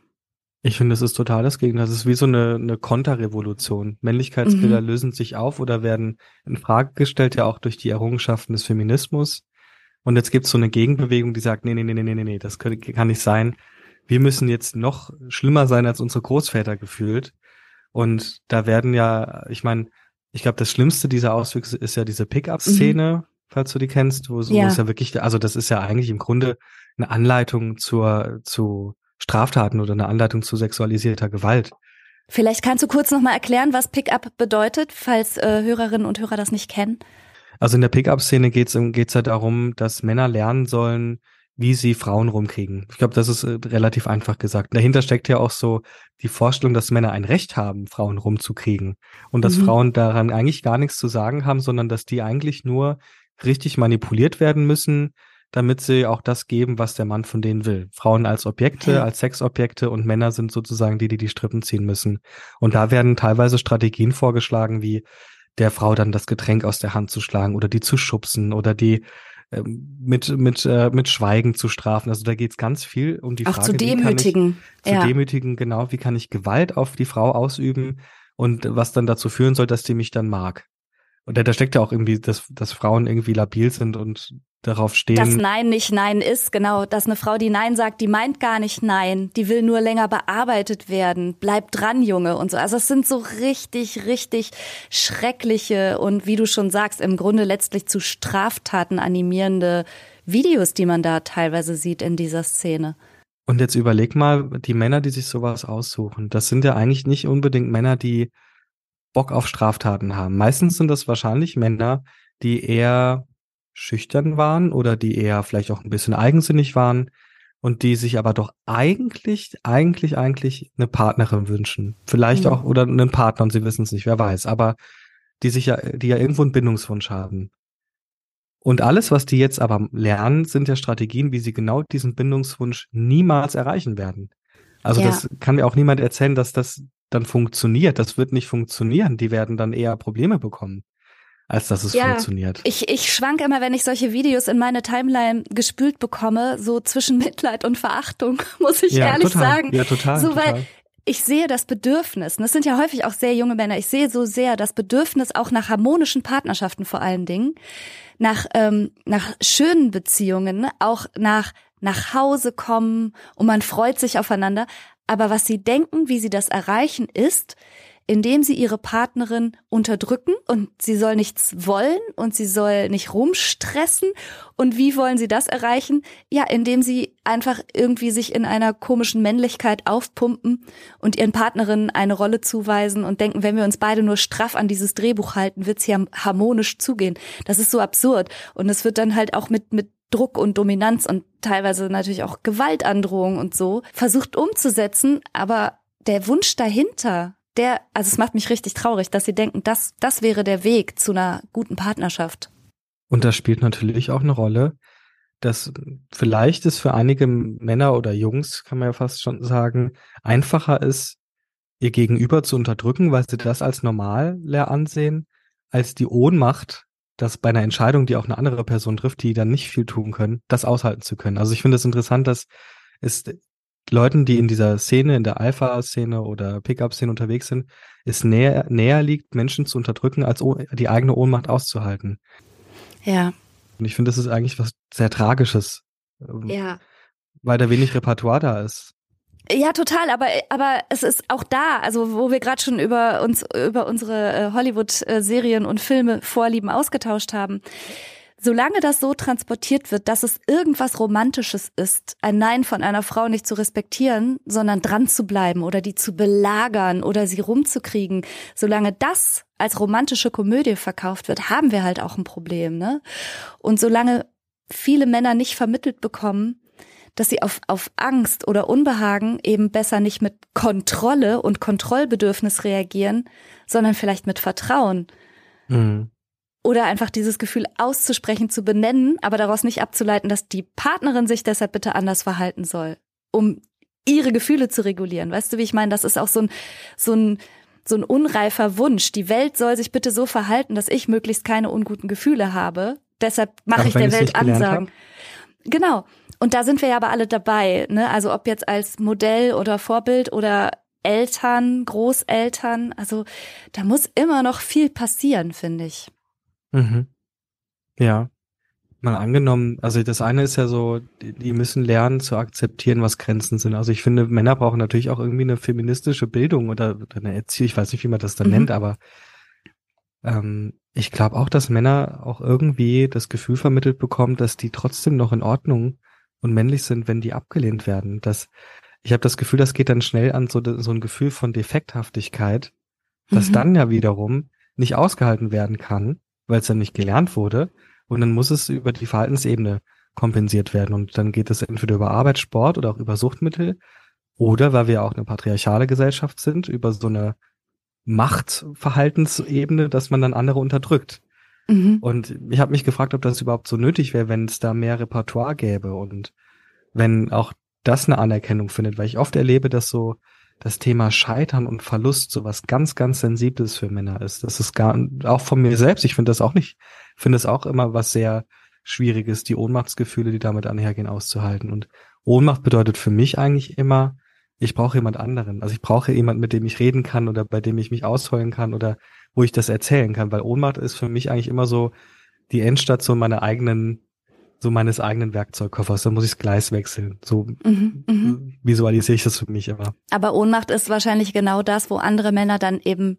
Ich finde, das ist total das Gegenteil. Das ist wie so eine, eine Konterrevolution. Männlichkeitsbilder mhm. lösen sich auf oder werden in Frage gestellt, ja auch durch die Errungenschaften des Feminismus. Und jetzt gibt es so eine Gegenbewegung, die sagt, nee, nee, nee, nee, nee, nee, das kann, kann nicht sein. Wir müssen jetzt noch schlimmer sein als unsere Großväter gefühlt. Und da werden ja, ich meine, ich glaube, das Schlimmste dieser Auswüchse ist ja diese Pickup-Szene, mhm. falls du die kennst, wo, so, ja. wo es ja wirklich, also das ist ja eigentlich im Grunde eine Anleitung zur, zu Straftaten oder eine Anleitung zu sexualisierter Gewalt. Vielleicht kannst du kurz nochmal erklären, was Pickup bedeutet, falls äh, Hörerinnen und Hörer das nicht kennen. Also in der Pickup-Szene geht es geht's ja darum, dass Männer lernen sollen, wie sie Frauen rumkriegen. Ich glaube, das ist äh, relativ einfach gesagt. Dahinter steckt ja auch so die Vorstellung, dass Männer ein Recht haben, Frauen rumzukriegen. Und dass mhm. Frauen daran eigentlich gar nichts zu sagen haben, sondern dass die eigentlich nur richtig manipuliert werden müssen, damit sie auch das geben, was der Mann von denen will. Frauen als Objekte, als Sexobjekte und Männer sind sozusagen die, die die Strippen ziehen müssen. Und da werden teilweise Strategien vorgeschlagen, wie der Frau dann das Getränk aus der Hand zu schlagen oder die zu schubsen oder die ähm, mit, mit, äh, mit Schweigen zu strafen. Also da geht's ganz viel um die Auch Frage, zu demütigen. Ich, ja. zu demütigen, genau, wie kann ich Gewalt auf die Frau ausüben und was dann dazu führen soll, dass die mich dann mag. Und da, da steckt ja auch irgendwie, dass, dass Frauen irgendwie labil sind und darauf stehen. Dass Nein nicht Nein ist, genau. Dass eine Frau, die Nein sagt, die meint gar nicht Nein. Die will nur länger bearbeitet werden. Bleib dran, Junge und so. Also es sind so richtig, richtig schreckliche und wie du schon sagst, im Grunde letztlich zu Straftaten animierende Videos, die man da teilweise sieht in dieser Szene. Und jetzt überleg mal, die Männer, die sich sowas aussuchen, das sind ja eigentlich nicht unbedingt Männer, die Bock auf Straftaten haben. Meistens sind das wahrscheinlich Männer, die eher schüchtern waren oder die eher vielleicht auch ein bisschen eigensinnig waren und die sich aber doch eigentlich, eigentlich, eigentlich eine Partnerin wünschen. Vielleicht mhm. auch, oder einen Partner und sie wissen es nicht, wer weiß, aber die sich ja, die ja irgendwo einen Bindungswunsch haben. Und alles, was die jetzt aber lernen, sind ja Strategien, wie sie genau diesen Bindungswunsch niemals erreichen werden. Also ja. das kann mir auch niemand erzählen, dass das dann funktioniert. Das wird nicht funktionieren. Die werden dann eher Probleme bekommen als dass es ja, funktioniert. Ich, ich schwank immer, wenn ich solche Videos in meine Timeline gespült bekomme, so zwischen [LAUGHS] Mitleid und Verachtung, [LAUGHS] muss ich ja, ehrlich total. sagen. Ja, total. So, total. weil ich sehe das Bedürfnis, und das sind ja häufig auch sehr junge Männer, ich sehe so sehr das Bedürfnis auch nach harmonischen Partnerschaften vor allen Dingen, nach, ähm, nach schönen Beziehungen, auch nach nach Hause kommen und man freut sich aufeinander. Aber was sie denken, wie sie das erreichen, ist, indem sie ihre Partnerin unterdrücken und sie soll nichts wollen und sie soll nicht rumstressen. Und wie wollen sie das erreichen? Ja, indem sie einfach irgendwie sich in einer komischen Männlichkeit aufpumpen und ihren Partnerinnen eine Rolle zuweisen und denken, wenn wir uns beide nur straff an dieses Drehbuch halten, wird's hier harmonisch zugehen. Das ist so absurd. Und es wird dann halt auch mit, mit Druck und Dominanz und teilweise natürlich auch Gewaltandrohung und so versucht umzusetzen, aber der Wunsch dahinter, der, also es macht mich richtig traurig, dass sie denken, das, das wäre der Weg zu einer guten Partnerschaft. Und das spielt natürlich auch eine Rolle, dass vielleicht es für einige Männer oder Jungs, kann man ja fast schon sagen, einfacher ist, ihr Gegenüber zu unterdrücken, weil sie das als normal leer ansehen, als die Ohnmacht, dass bei einer Entscheidung, die auch eine andere Person trifft, die dann nicht viel tun können, das aushalten zu können. Also ich finde es interessant, dass es Leuten, die in dieser Szene, in der Alpha-Szene oder Pickup-Szene unterwegs sind, es näher, näher liegt, Menschen zu unterdrücken, als die eigene Ohnmacht auszuhalten. Ja. Und ich finde, das ist eigentlich was sehr Tragisches. Ähm, ja. Weil da wenig Repertoire da ist. Ja, total, aber aber es ist auch da, also wo wir gerade schon über uns über unsere äh, Hollywood Serien und Filme Vorlieben ausgetauscht haben solange das so transportiert wird, dass es irgendwas Romantisches ist, ein Nein von einer Frau nicht zu respektieren, sondern dran zu bleiben oder die zu belagern oder sie rumzukriegen, solange das als romantische Komödie verkauft wird, haben wir halt auch ein Problem, ne? Und solange viele Männer nicht vermittelt bekommen, dass sie auf, auf Angst oder Unbehagen eben besser nicht mit Kontrolle und Kontrollbedürfnis reagieren, sondern vielleicht mit Vertrauen. Mhm oder einfach dieses Gefühl auszusprechen, zu benennen, aber daraus nicht abzuleiten, dass die Partnerin sich deshalb bitte anders verhalten soll, um ihre Gefühle zu regulieren. Weißt du, wie ich meine? Das ist auch so ein, so ein, so ein unreifer Wunsch. Die Welt soll sich bitte so verhalten, dass ich möglichst keine unguten Gefühle habe. Deshalb mache ich der Welt Ansagen. Genau. Und da sind wir ja aber alle dabei, ne? Also ob jetzt als Modell oder Vorbild oder Eltern, Großeltern, also da muss immer noch viel passieren, finde ich. Mhm. Ja. Mal angenommen, also das eine ist ja so, die, müssen lernen zu akzeptieren, was Grenzen sind. Also ich finde, Männer brauchen natürlich auch irgendwie eine feministische Bildung oder, oder eine Erziehung, ich weiß nicht, wie man das dann mhm. nennt, aber ähm, ich glaube auch, dass Männer auch irgendwie das Gefühl vermittelt bekommen, dass die trotzdem noch in Ordnung und männlich sind, wenn die abgelehnt werden. Das, ich habe das Gefühl, das geht dann schnell an so, so ein Gefühl von Defekthaftigkeit, das mhm. dann ja wiederum nicht ausgehalten werden kann weil es dann nicht gelernt wurde. Und dann muss es über die Verhaltensebene kompensiert werden. Und dann geht es entweder über Arbeit, Sport oder auch über Suchtmittel oder, weil wir auch eine patriarchale Gesellschaft sind, über so eine Machtverhaltensebene, dass man dann andere unterdrückt. Mhm. Und ich habe mich gefragt, ob das überhaupt so nötig wäre, wenn es da mehr Repertoire gäbe und wenn auch das eine Anerkennung findet, weil ich oft erlebe, dass so das Thema Scheitern und Verlust so was ganz, ganz Sensibles für Männer ist. Das ist gar, auch von mir selbst, ich finde das auch nicht, finde es auch immer was sehr Schwieriges, die Ohnmachtsgefühle, die damit einhergehen, auszuhalten. Und Ohnmacht bedeutet für mich eigentlich immer, ich brauche jemand anderen. Also ich brauche jemand, mit dem ich reden kann oder bei dem ich mich ausheulen kann oder wo ich das erzählen kann, weil Ohnmacht ist für mich eigentlich immer so die Endstation meiner eigenen, so meines eigenen Werkzeugkoffers. Da muss ich das Gleis wechseln. So mhm, mhm, visualisiere ich das für mich immer. Aber Ohnmacht ist wahrscheinlich genau das, wo andere Männer dann eben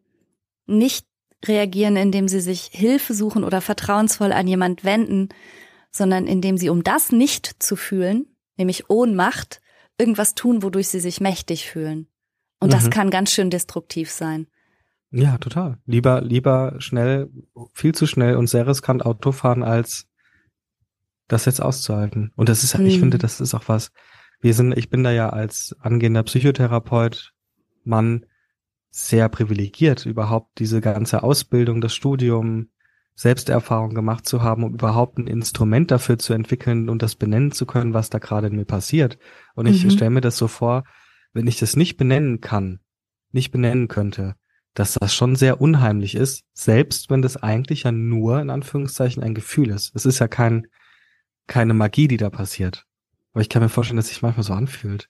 nicht reagieren, indem sie sich Hilfe suchen oder vertrauensvoll an jemand wenden, sondern indem sie, um das nicht zu fühlen, nämlich Ohnmacht, irgendwas tun, wodurch sie sich mächtig fühlen. Und mhm. das kann ganz schön destruktiv sein. Ja, total. Lieber, lieber schnell, viel zu schnell und sehr riskant Auto fahren, als das jetzt auszuhalten. Und das ist, mhm. ich finde, das ist auch was. Wir sind, ich bin da ja als angehender Psychotherapeut, Mann, sehr privilegiert, überhaupt diese ganze Ausbildung, das Studium, Selbsterfahrung gemacht zu haben, um überhaupt ein Instrument dafür zu entwickeln und das benennen zu können, was da gerade in mir passiert. Und ich mhm. stelle mir das so vor, wenn ich das nicht benennen kann, nicht benennen könnte, dass das schon sehr unheimlich ist, selbst wenn das eigentlich ja nur in Anführungszeichen ein Gefühl ist. Es ist ja kein, keine Magie, die da passiert. Aber ich kann mir vorstellen, dass sich manchmal so anfühlt.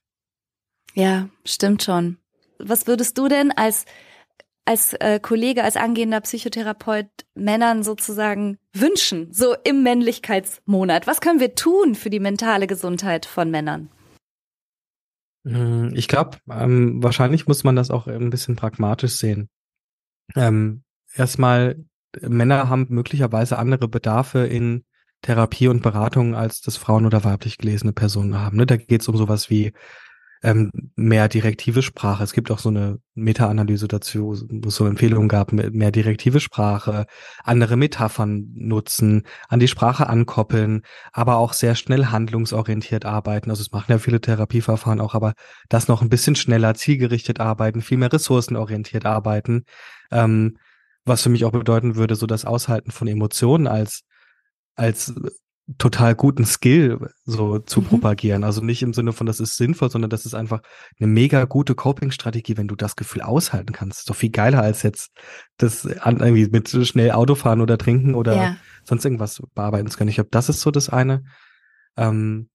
Ja, stimmt schon. Was würdest du denn als als äh, Kollege, als angehender Psychotherapeut Männern sozusagen wünschen, so im Männlichkeitsmonat? Was können wir tun für die mentale Gesundheit von Männern? Hm, ich glaube, ähm, wahrscheinlich muss man das auch ein bisschen pragmatisch sehen. Ähm, erstmal, Männer haben möglicherweise andere Bedarfe in Therapie und Beratung, als das Frauen oder weiblich gelesene Personen haben. Ne? Da geht es um sowas wie ähm, mehr direktive Sprache. Es gibt auch so eine Meta-Analyse dazu, wo es so Empfehlungen gab, mehr direktive Sprache, andere Metaphern nutzen, an die Sprache ankoppeln, aber auch sehr schnell handlungsorientiert arbeiten. Also es machen ja viele Therapieverfahren auch, aber das noch ein bisschen schneller, zielgerichtet arbeiten, viel mehr ressourcenorientiert arbeiten. Ähm, was für mich auch bedeuten würde, so das Aushalten von Emotionen als als total guten Skill so zu mhm. propagieren. Also nicht im Sinne von, das ist sinnvoll, sondern das ist einfach eine mega gute Coping-Strategie, wenn du das Gefühl aushalten kannst. Ist doch viel geiler als jetzt das irgendwie mit schnell Autofahren oder trinken oder ja. sonst irgendwas bearbeiten zu können. Ich glaube, das ist so das eine. Ähm,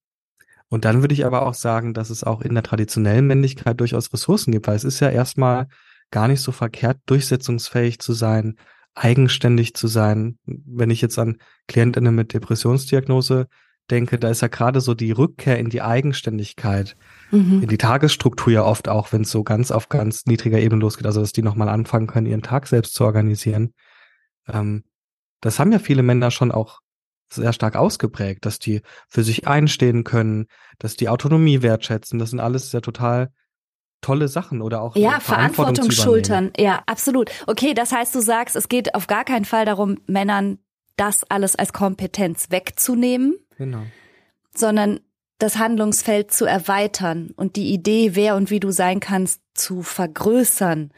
und dann würde ich aber auch sagen, dass es auch in der traditionellen Männlichkeit durchaus Ressourcen gibt, weil es ist ja erstmal gar nicht so verkehrt, durchsetzungsfähig zu sein, eigenständig zu sein. Wenn ich jetzt an Klientinnen mit Depressionsdiagnose denke, da ist ja gerade so die Rückkehr in die Eigenständigkeit, mhm. in die Tagesstruktur ja oft auch, wenn es so ganz auf ganz niedriger Ebene losgeht, also dass die nochmal anfangen können, ihren Tag selbst zu organisieren. Ähm, das haben ja viele Männer schon auch sehr stark ausgeprägt, dass die für sich einstehen können, dass die Autonomie wertschätzen. Das sind alles ja total tolle Sachen oder auch ja Verantwortung, Verantwortung schultern. Ja, absolut. Okay, das heißt, du sagst, es geht auf gar keinen Fall darum, Männern das alles als Kompetenz wegzunehmen, genau. sondern das Handlungsfeld zu erweitern und die Idee, wer und wie du sein kannst, zu vergrößern,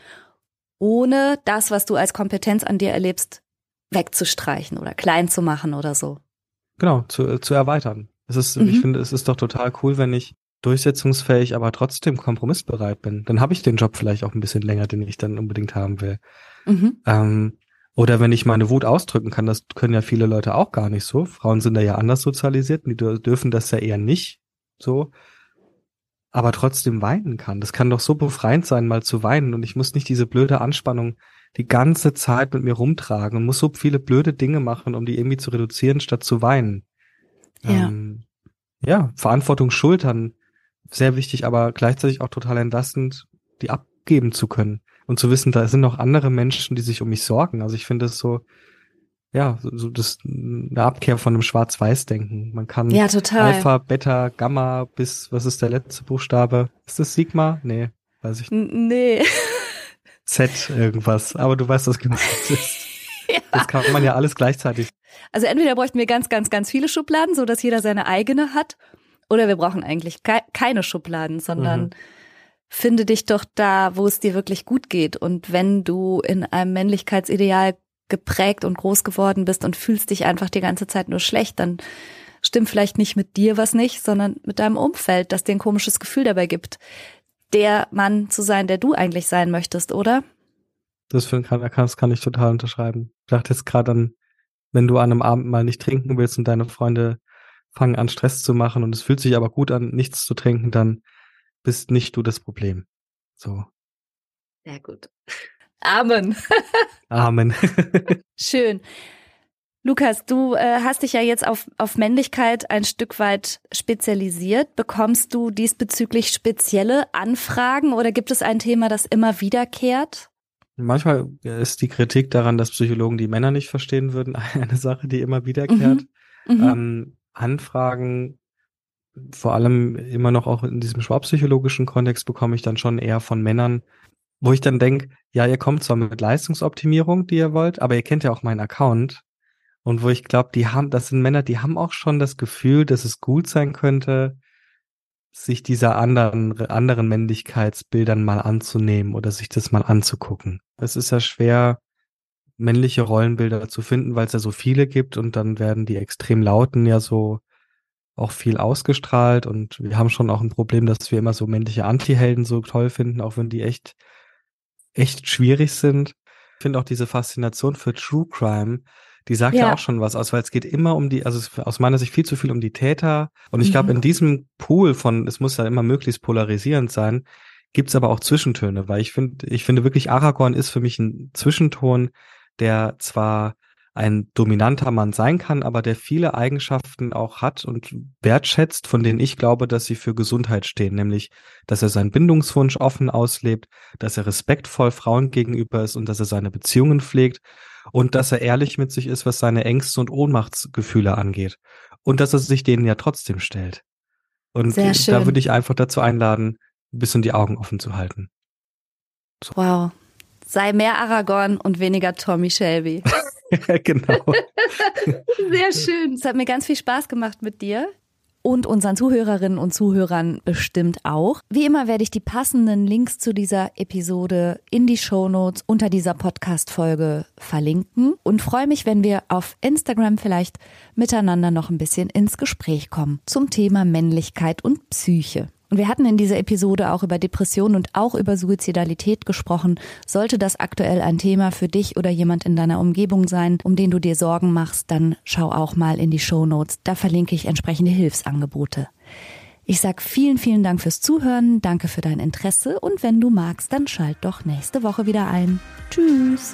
ohne das, was du als Kompetenz an dir erlebst, wegzustreichen oder klein zu machen oder so. Genau, zu, zu erweitern. Es ist, mhm. ich finde, es ist doch total cool, wenn ich durchsetzungsfähig, aber trotzdem kompromissbereit bin, dann habe ich den Job vielleicht auch ein bisschen länger, den ich dann unbedingt haben will. Mhm. Ähm, oder wenn ich meine Wut ausdrücken kann, das können ja viele Leute auch gar nicht so. Frauen sind da ja anders sozialisiert, die dürfen das ja eher nicht so. Aber trotzdem weinen kann. Das kann doch so befreiend sein, mal zu weinen. Und ich muss nicht diese blöde Anspannung die ganze Zeit mit mir rumtragen und muss so viele blöde Dinge machen, um die irgendwie zu reduzieren, statt zu weinen. Ja, ähm, ja Verantwortung schultern sehr wichtig, aber gleichzeitig auch total entlastend, die abgeben zu können und zu wissen, da sind noch andere Menschen, die sich um mich sorgen. Also ich finde es so, ja, so, so das eine Abkehr von einem Schwarz-Weiß-Denken. Man kann ja, total. Alpha, Beta, Gamma bis was ist der letzte Buchstabe? Ist das Sigma? Nee, weiß ich nicht. Nee. Z irgendwas, aber du weißt, was gemeint [LAUGHS] ist. ja. Das kann man ja alles gleichzeitig Also entweder bräuchten wir ganz, ganz, ganz viele Schubladen, so dass jeder seine eigene hat, oder wir brauchen eigentlich ke keine Schubladen, sondern mhm. finde dich doch da, wo es dir wirklich gut geht. Und wenn du in einem Männlichkeitsideal geprägt und groß geworden bist und fühlst dich einfach die ganze Zeit nur schlecht, dann stimmt vielleicht nicht mit dir was nicht, sondern mit deinem Umfeld, das dir ein komisches Gefühl dabei gibt, der Mann zu sein, der du eigentlich sein möchtest, oder? Das, kann, das kann ich total unterschreiben. Ich dachte jetzt gerade an, wenn du an einem Abend mal nicht trinken willst und deine Freunde fangen an Stress zu machen und es fühlt sich aber gut an, nichts zu trinken, dann bist nicht du das Problem. So. Sehr gut. Amen. [LAUGHS] Amen. [LAUGHS] Schön. Lukas, du äh, hast dich ja jetzt auf, auf Männlichkeit ein Stück weit spezialisiert. Bekommst du diesbezüglich spezielle Anfragen oder gibt es ein Thema, das immer wiederkehrt? Manchmal ist die Kritik daran, dass Psychologen die Männer nicht verstehen würden, [LAUGHS] eine Sache, die immer wiederkehrt. Mhm. Mhm. Ähm, Anfragen, vor allem immer noch auch in diesem schwabpsychologischen Kontext, bekomme ich dann schon eher von Männern, wo ich dann denke, ja, ihr kommt zwar mit Leistungsoptimierung, die ihr wollt, aber ihr kennt ja auch meinen Account. Und wo ich glaube, die haben, das sind Männer, die haben auch schon das Gefühl, dass es gut sein könnte, sich dieser anderen, anderen Männlichkeitsbildern mal anzunehmen oder sich das mal anzugucken. Es ist ja schwer, männliche Rollenbilder zu finden, weil es ja so viele gibt und dann werden die extrem lauten ja so auch viel ausgestrahlt und wir haben schon auch ein Problem, dass wir immer so männliche Anti-Helden so toll finden, auch wenn die echt echt schwierig sind. Ich finde auch diese Faszination für True Crime, die sagt ja. ja. auch schon was aus, weil es geht immer um die, also aus meiner Sicht viel zu viel um die Täter. Und ich mhm. glaube, in diesem Pool von, es muss ja immer möglichst polarisierend sein, gibt's aber auch Zwischentöne, weil ich finde, ich finde wirklich, Aragorn ist für mich ein Zwischenton, der zwar ein dominanter Mann sein kann, aber der viele Eigenschaften auch hat und wertschätzt, von denen ich glaube, dass sie für Gesundheit stehen, nämlich, dass er seinen Bindungswunsch offen auslebt, dass er respektvoll Frauen gegenüber ist und dass er seine Beziehungen pflegt und dass er ehrlich mit sich ist, was seine Ängste und Ohnmachtsgefühle angeht und dass er sich denen ja trotzdem stellt. Und da würde ich einfach dazu einladen, ein bisschen die Augen offen zu halten. So. Wow. Sei mehr Aragorn und weniger Tommy Shelby. [LAUGHS] genau. Sehr schön. Es hat mir ganz viel Spaß gemacht mit dir. Und unseren Zuhörerinnen und Zuhörern bestimmt auch. Wie immer werde ich die passenden Links zu dieser Episode in die Shownotes unter dieser Podcast-Folge verlinken und freue mich, wenn wir auf Instagram vielleicht miteinander noch ein bisschen ins Gespräch kommen zum Thema Männlichkeit und Psyche. Und wir hatten in dieser Episode auch über Depression und auch über Suizidalität gesprochen. Sollte das aktuell ein Thema für dich oder jemand in deiner Umgebung sein, um den du dir Sorgen machst, dann schau auch mal in die Show Notes. Da verlinke ich entsprechende Hilfsangebote. Ich sag vielen, vielen Dank fürs Zuhören, danke für dein Interesse und wenn du magst, dann schalt doch nächste Woche wieder ein. Tschüss!